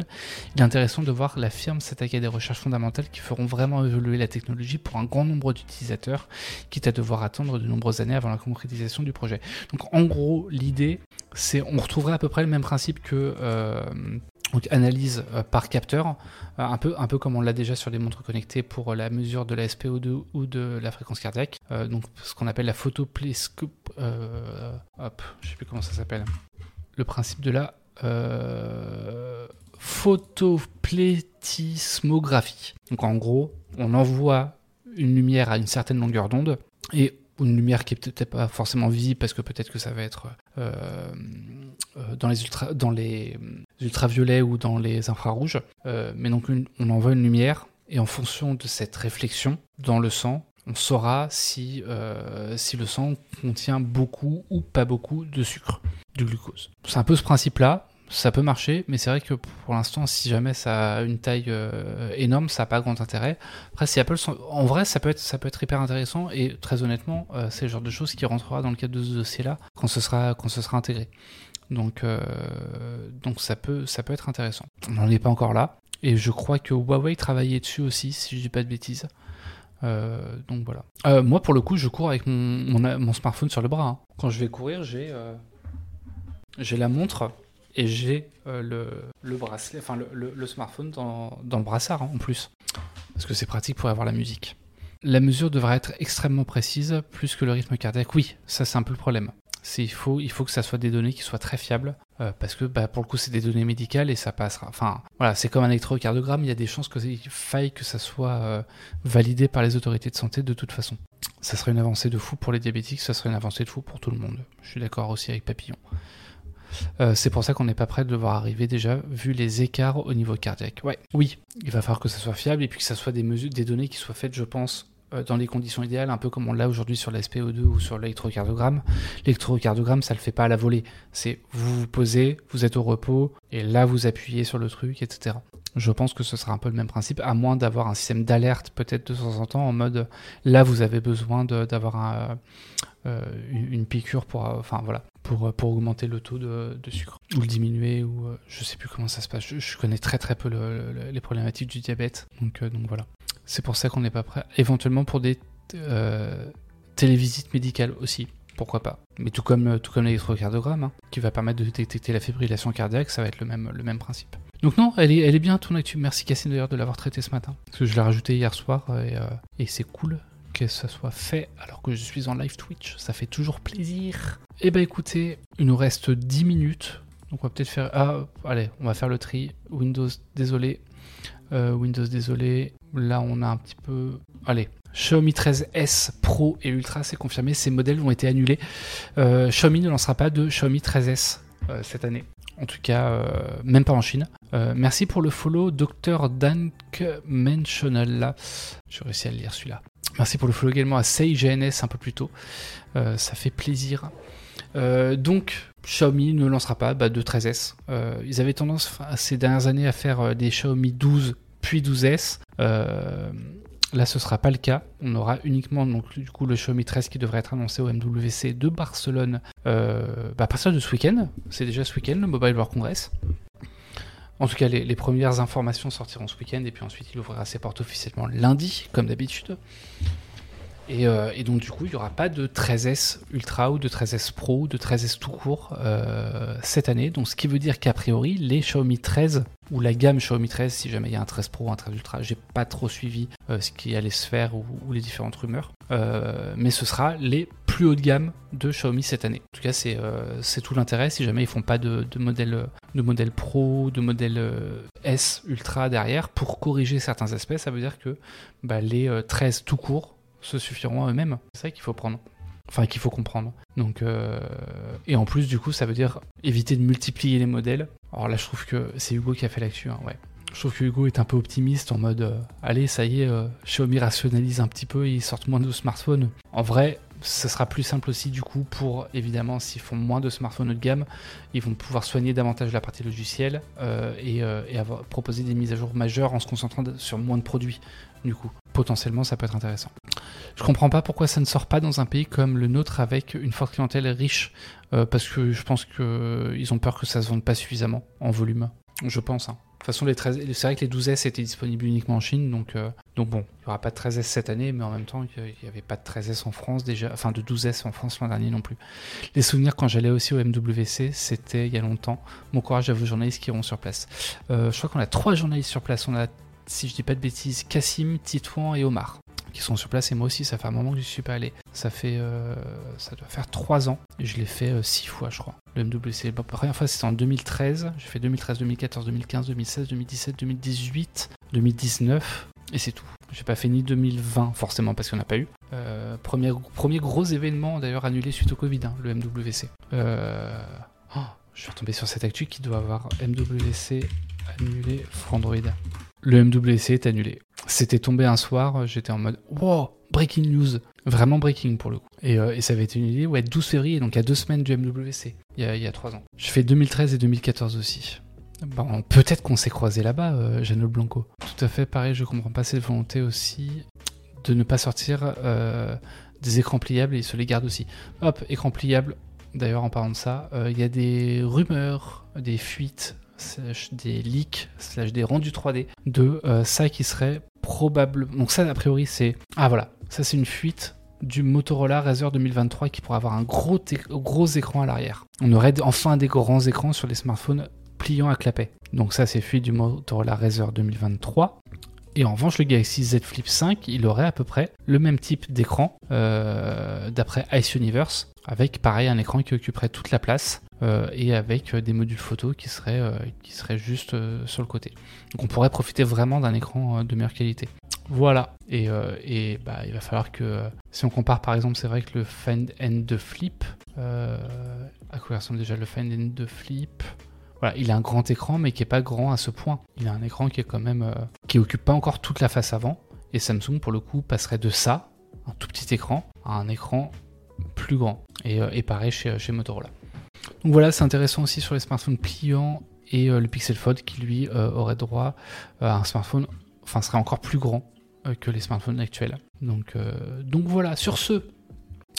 Il est intéressant de voir la firme s'attaquer à des recherches fondamentales qui feront vraiment évoluer la technologie pour un grand nombre d'utilisateurs, quitte à devoir attendre de nombreuses années avant la concrétisation du projet. Donc en gros, l'idée, c'est on retrouverait à peu près le même principe que euh, donc analyse euh, par capteur, euh, un, peu, un peu comme on l'a déjà sur les montres connectées pour la mesure de la SPO2 ou de la fréquence cardiaque. Euh, donc ce qu'on appelle la photopléscope. Euh, hop, je sais plus comment ça s'appelle. Le principe de la euh, photoplétismographie. Donc en gros, on envoie une lumière à une certaine longueur d'onde et une lumière qui est peut-être pas forcément visible parce que peut-être que ça va être euh, euh, dans les les ultraviolets ou dans les infrarouges Euh, mais donc une- on envoie une lumière et en fonction de cette réflexion dans le sang on saura si, euh, si le sang contient beaucoup ou pas beaucoup de sucre, du glucose. C'est un peu ce principe-là, ça peut marcher, mais c'est vrai que pour l'instant, si jamais ça a une taille euh, énorme, ça n'a pas grand intérêt. Après, si Apple, en vrai, ça peut être, ça peut être hyper intéressant et très honnêtement, euh, c'est le genre de choses qui rentrera dans le cadre de ce dossier-là quand ce sera, quand ce sera intégré. Donc, euh, donc ça peut, ça peut être intéressant. On n'en est pas encore là. Et je crois que Huawei travaillait dessus aussi, si je dis pas de bêtises. Donc voilà. Moi, pour le coup, je cours avec mon, mon, smartphone sur le bras. hein. Quand je vais courir, j'ai j'ai la montre et j'ai euh, le, le bracelet, enfin le, smartphone dans, le brassard hein, en plus. Parce que c'est pratique pour avoir la musique. La mesure devra être extrêmement précise, plus que le rythme cardiaque. Oui, ça c'est un peu le problème. C'est il faut, il faut que ça soit des données qui soient très fiables. euh, parce que bah, pour le coup c'est des données médicales et ça passera. Enfin voilà, c'est comme un électrocardiogramme, il y a des chances qu'il faille que ça soit euh, validé par les autorités de santé de toute façon. Ça serait une avancée de fou pour les diabétiques, ça serait une avancée de fou pour tout le monde. Je suis d'accord aussi avec Papillon. Euh, c'est pour ça qu'on n'est pas prêt de le voir arriver déjà, vu les écarts au niveau cardiaque. Ouais, oui, il va falloir que ça soit fiable et puis que ça soit des mesures, des données qui soient faites, je pense, euh, dans les conditions idéales, un peu comme on l'a aujourd'hui sur la SPO2 ou sur l'électrocardiogramme. L'électrocardiogramme, ça le fait pas à la volée. C'est vous vous posez, vous êtes au repos, et là vous appuyez sur le truc, etc. Je pense que ce sera un peu le même principe, à moins d'avoir un système d'alerte peut-être de temps en temps, en mode là vous avez besoin d'avoir euh, une piqûre pour, enfin voilà, pour, pour augmenter le taux de, sucre ou le diminuer ou je sais plus comment ça se passe. Je, connais très très peu les problématiques du diabète, donc donc voilà. C'est pour ça qu'on n'est pas prêt. Éventuellement pour des euh, télévisites médicales aussi, pourquoi pas. Mais tout comme, tout comme l'électrocardiogramme, hein, qui va permettre de détecter la fibrillation cardiaque, ça va être le même, le même principe. Donc non, elle est, elle est bien ton actu. Merci Cassine d'ailleurs de l'avoir traité ce matin. Parce que je l'ai rajouté hier soir et, euh, et c'est cool que ça soit fait alors que je suis en live Twitch. Ça fait toujours plaisir. Eh ben écoutez, il nous reste 10 minutes. Donc on va peut-être faire... Ah, allez, on va faire le tri. Windows, désolé. Euh, Windows, désolé. Là, on a un petit peu. Allez. Xiaomi 13S Pro et Ultra, c'est confirmé, ces modèles ont été annulés. Euh, Xiaomi ne lancera pas de Xiaomi 13S euh, cette année. En tout cas, même pas en Chine. merci pour le follow, Dr. Dank Mentional. J'ai réussi à le lire celui-là. Merci pour le follow également à Sei GNS un peu plus tôt. ça fait plaisir. Donc, Xiaomi ne lancera pas bah, de 13S. ils avaient tendance ces dernières années à faire des Xiaomi 12 puis 12S. Euh, là, ce sera pas le cas. On aura uniquement donc, du coup le Xiaomi 13 qui devrait être annoncé au MWC de Barcelone euh, bah, à partir de ce week-end. C'est déjà ce week-end le Mobile World Congress. En tout cas, les, premières informations sortiront ce week-end et puis ensuite il ouvrira ses portes officiellement lundi, comme d'habitude. Euh, et, donc du coup, il n'y aura pas de 13S Ultra ou de 13S Pro ou de 13S tout court euh, cette année. Donc ce qui veut dire qu'a priori, les Xiaomi 13 ou la gamme Xiaomi 13, si jamais il y a un 13 Pro ou un 13 Ultra, j'ai pas trop suivi euh, ce qui allait se faire ou, les différentes rumeurs. mais ce sera les plus haut de gamme de Xiaomi cette année. En tout cas, c'est tout l'intérêt. Si jamais ils font pas de, modèle de modèle Pro, de modèle S Ultra derrière pour corriger certains aspects, ça veut dire que bah, les 13 tout court se suffiront à eux-mêmes. C'est ça qu'il faut prendre. Enfin, qu'il faut comprendre. Donc, euh, et en plus, du coup, ça veut dire éviter de multiplier les modèles. Alors là, je trouve que c'est Hugo qui a fait l'actu. Hein, ouais. Je trouve que Hugo est un peu optimiste en mode euh, allez, ça y est, euh, Xiaomi rationalise un petit peu ils sortent moins de smartphones. En vrai, ce sera plus simple aussi du coup pour évidemment s'ils font moins de smartphones haut de gamme, ils vont pouvoir soigner davantage la partie logicielle et, et avoir, proposer des mises à jour majeures en se concentrant sur moins de produits du coup. Potentiellement, ça peut être intéressant. Je comprends pas pourquoi ça ne sort pas dans un pays comme le nôtre avec une forte clientèle riche, euh, parce que je pense qu'ils ont peur que ça se vende pas suffisamment en volume. Je pense. Hein. Toute façon, les 13, c'est vrai que les 12S étaient disponibles uniquement en Chine, donc, euh, donc bon, il n'y aura pas de 13S cette année, mais en même temps, il n'y avait pas de 13S en France déjà, enfin de 12S en France l'an dernier non plus. Les souvenirs quand j'allais aussi au MWC, c'était il y a longtemps. Bon courage à vos journalistes qui iront sur place. Euh, je crois qu'on a trois journalistes sur place. On a si je dis pas de bêtises, Cassim, Titouan et Omar qui sont sur place et moi aussi ça fait un moment que je suis pas allé. Ça fait euh, ça doit faire 3 ans. Je l'ai fait 6 euh, fois je crois. Le MWC la première fois c'était en 2013 j'ai fait 2013 2014 2015 2016 2017 2018 2019 et c'est tout. J'ai pas fait ni 2020 forcément parce qu'on n'a pas eu. Euh, premier, premier gros événement d'ailleurs annulé suite au Covid hein, le MWC oh, je suis retombé sur cette actu qui doit avoir MWC annulé for Android le MWC est annulé. C'était tombé un soir, j'étais en mode wow, breaking news. Vraiment breaking pour le coup. Et, euh, ça avait été annulé, ouais, 12 février, donc il y a deux semaines du MWC, il y a, 3 ans. Je fais 2013 et 2014 aussi. Bon, peut-être qu'on s'est croisé là-bas, euh, Blanco. Tout à fait pareil, je comprends pas cette volonté aussi de ne pas sortir euh, des écrans pliables et ils se les gardent aussi. Hop, écran pliable. D'ailleurs, en parlant de ça, euh, il y a des rumeurs, des fuites des leaks, slash des rendus 3D de ça qui serait Donc ça, a priori, c'est... Ah voilà, ça c'est une fuite du Motorola Razr 2023 qui pourrait avoir un gros, gros écran à l'arrière. On aurait enfin des grands écrans sur les smartphones pliants à clapet. Donc ça c'est fuite du Motorola Razr 2023. Et en revanche, le Galaxy Z Flip 5, il aurait à peu près le même type d'écran euh, d'après Ice Universe, avec pareil un écran qui occuperait toute la place et avec des modules photo qui seraient, euh, qui seraient juste euh, sur le côté. Donc on pourrait profiter vraiment d'un écran euh, de meilleure qualité. Voilà. Et, euh, et bah, il va falloir que, euh, si on compare par exemple, c'est vrai que le Find End de Flip, euh, à quoi ressemble déjà le Find End de Flip? Voilà, il a un grand écran, mais qui est pas grand à ce point. Il a un écran qui est quand même, euh, qui occupe pas encore toute la face avant. Et Samsung, pour le coup, passerait de ça, un tout petit écran, à un écran plus grand. Et, euh, et pareil chez, chez Motorola. Donc voilà, c'est intéressant aussi sur les smartphones pliants et euh, le Pixel Fold qui lui euh, aurait droit à un smartphone, enfin serait encore plus grand euh, que les smartphones actuels. Donc, euh, voilà, sur ce,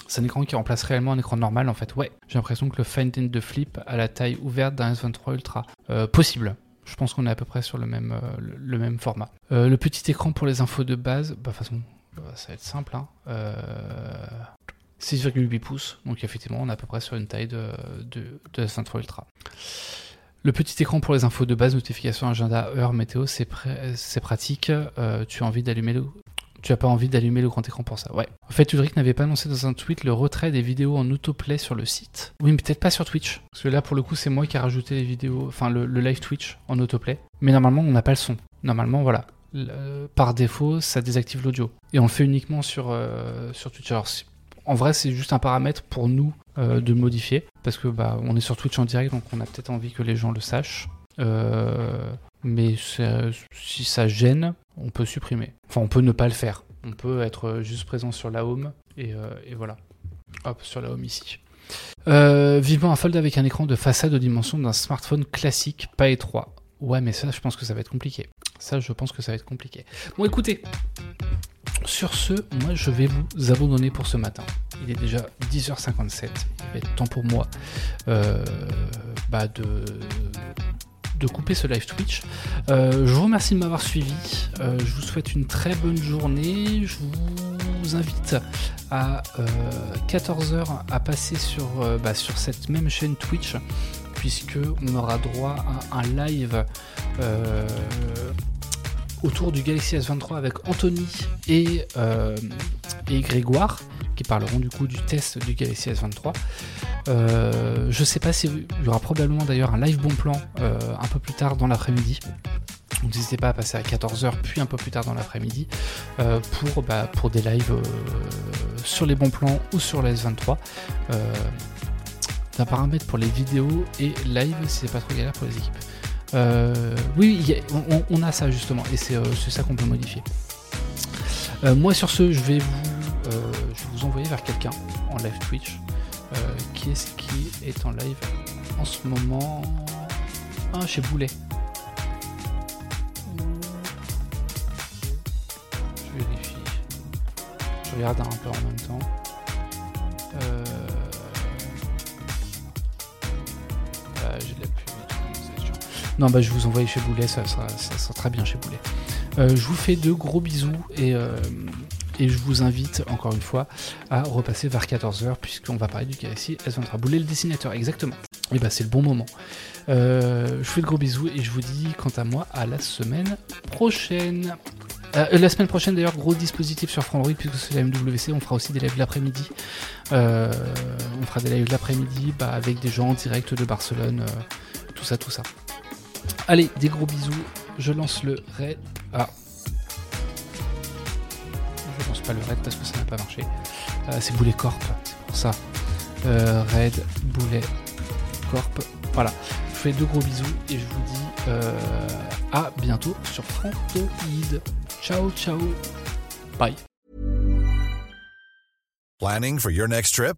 c'est un écran qui remplace réellement un écran normal en fait. Ouais, j'ai l'impression que le Find de Flip a la taille ouverte d'un S23 Ultra. Euh, possible. Je pense qu'on est à peu près sur le même, euh, format. Euh, le petit écran pour les infos de base, bah façon, bah, ça va être simple. Hein. Euh, 6,8 pouces, donc effectivement on est à peu près sur une taille de, de, de S23 Ultra. Le petit écran pour les infos de base, notification, agenda, heure, météo, c'est pr- pratique. Euh, tu as envie d'allumer le... Tu as pas envie d'allumer le grand écran pour ça? Ouais. En fait, Ulrich n'avait pas annoncé dans un tweet le retrait des vidéos en autoplay sur le site. Oui, mais peut-être pas sur Twitch. Parce que là, pour le coup, c'est moi qui ai rajouté les vidéos, enfin le, live Twitch en autoplay. Mais normalement, on n'a pas le son. Normalement, voilà. Le- par défaut, ça désactive l'audio. Et on le fait uniquement sur, euh, Twitch. En vrai, c'est juste un paramètre pour nous euh, de modifier. Parce que bah, on est sur Twitch en direct, donc on a peut-être envie que les gens le sachent. Euh, mais si ça gêne, on peut supprimer. Enfin, on peut ne pas le faire. On peut être juste présent sur la home et, euh, et voilà. Hop, sur la home ici. Vivement un fold avec un écran de façade aux dimensions d'un smartphone classique, pas étroit. Ouais, mais ça, je pense que ça va être compliqué. Ça, je pense que ça va être compliqué. Bon, écoutez. Sur ce, moi, je vais vous abandonner pour ce matin. Il est déjà 10h57. Il va être temps pour moi euh, bah, de de couper ce live Twitch. Euh, je vous remercie de m'avoir suivi. Euh, je vous souhaite une très bonne journée. Je vous invite à 14h à passer sur, bah, sur cette même chaîne Twitch puisque on aura droit à un live autour du Galaxy S23 avec Anthony et, euh, et Grégoire qui parleront du coup du test du Galaxy S23. Euh, je sais pas si il y aura probablement d'ailleurs un live bon plan euh, un peu plus tard dans l'après-midi. N'hésitez pas à passer à 14h puis un peu plus tard dans l'après-midi euh, pour, bah, pour des lives sur les bons plans ou sur la S23. Euh, c'est un paramètre pour les vidéos et live si c'est pas trop galère pour les équipes. Euh, oui, on, a ça justement et c'est euh, ça qu'on peut modifier. Euh, moi sur ce, je vais vous, envoyer vers quelqu'un en live Twitch. Qui est-ce qui est en live en ce moment Ah, chez Boulet. Je vérifie. Je regarde un peu en même temps. Non, bah je vous envoyer chez Boulet, ça sera, très bien chez Boulet. Euh, je vous fais de gros bisous et, euh, et je vous invite encore une fois à repasser vers 14h puisqu'on va parler du Galaxy S23. Boulet le dessinateur, exactement. Et bah c'est le bon moment. Euh, je vous fais de gros bisous et je vous dis quant à moi à la semaine prochaine. La semaine prochaine d'ailleurs gros dispositif sur Frandroid puisque c'est la MWC, on fera aussi des lives l'après-midi. On fera des lives l'après-midi bah, avec des gens en direct de Barcelone, tout ça, tout ça. Allez, des gros bisous. Je lance le raid. Ah. Je lance pas le raid parce que ça n'a pas marché. Euh, c'est Boulet Corp, c'est pour ça. Euh, raid, Boulet Corp. Voilà. Je vous fais deux gros bisous et je vous dis euh, à bientôt sur Frantoid. Ciao, ciao. Bye. Planning for your next trip?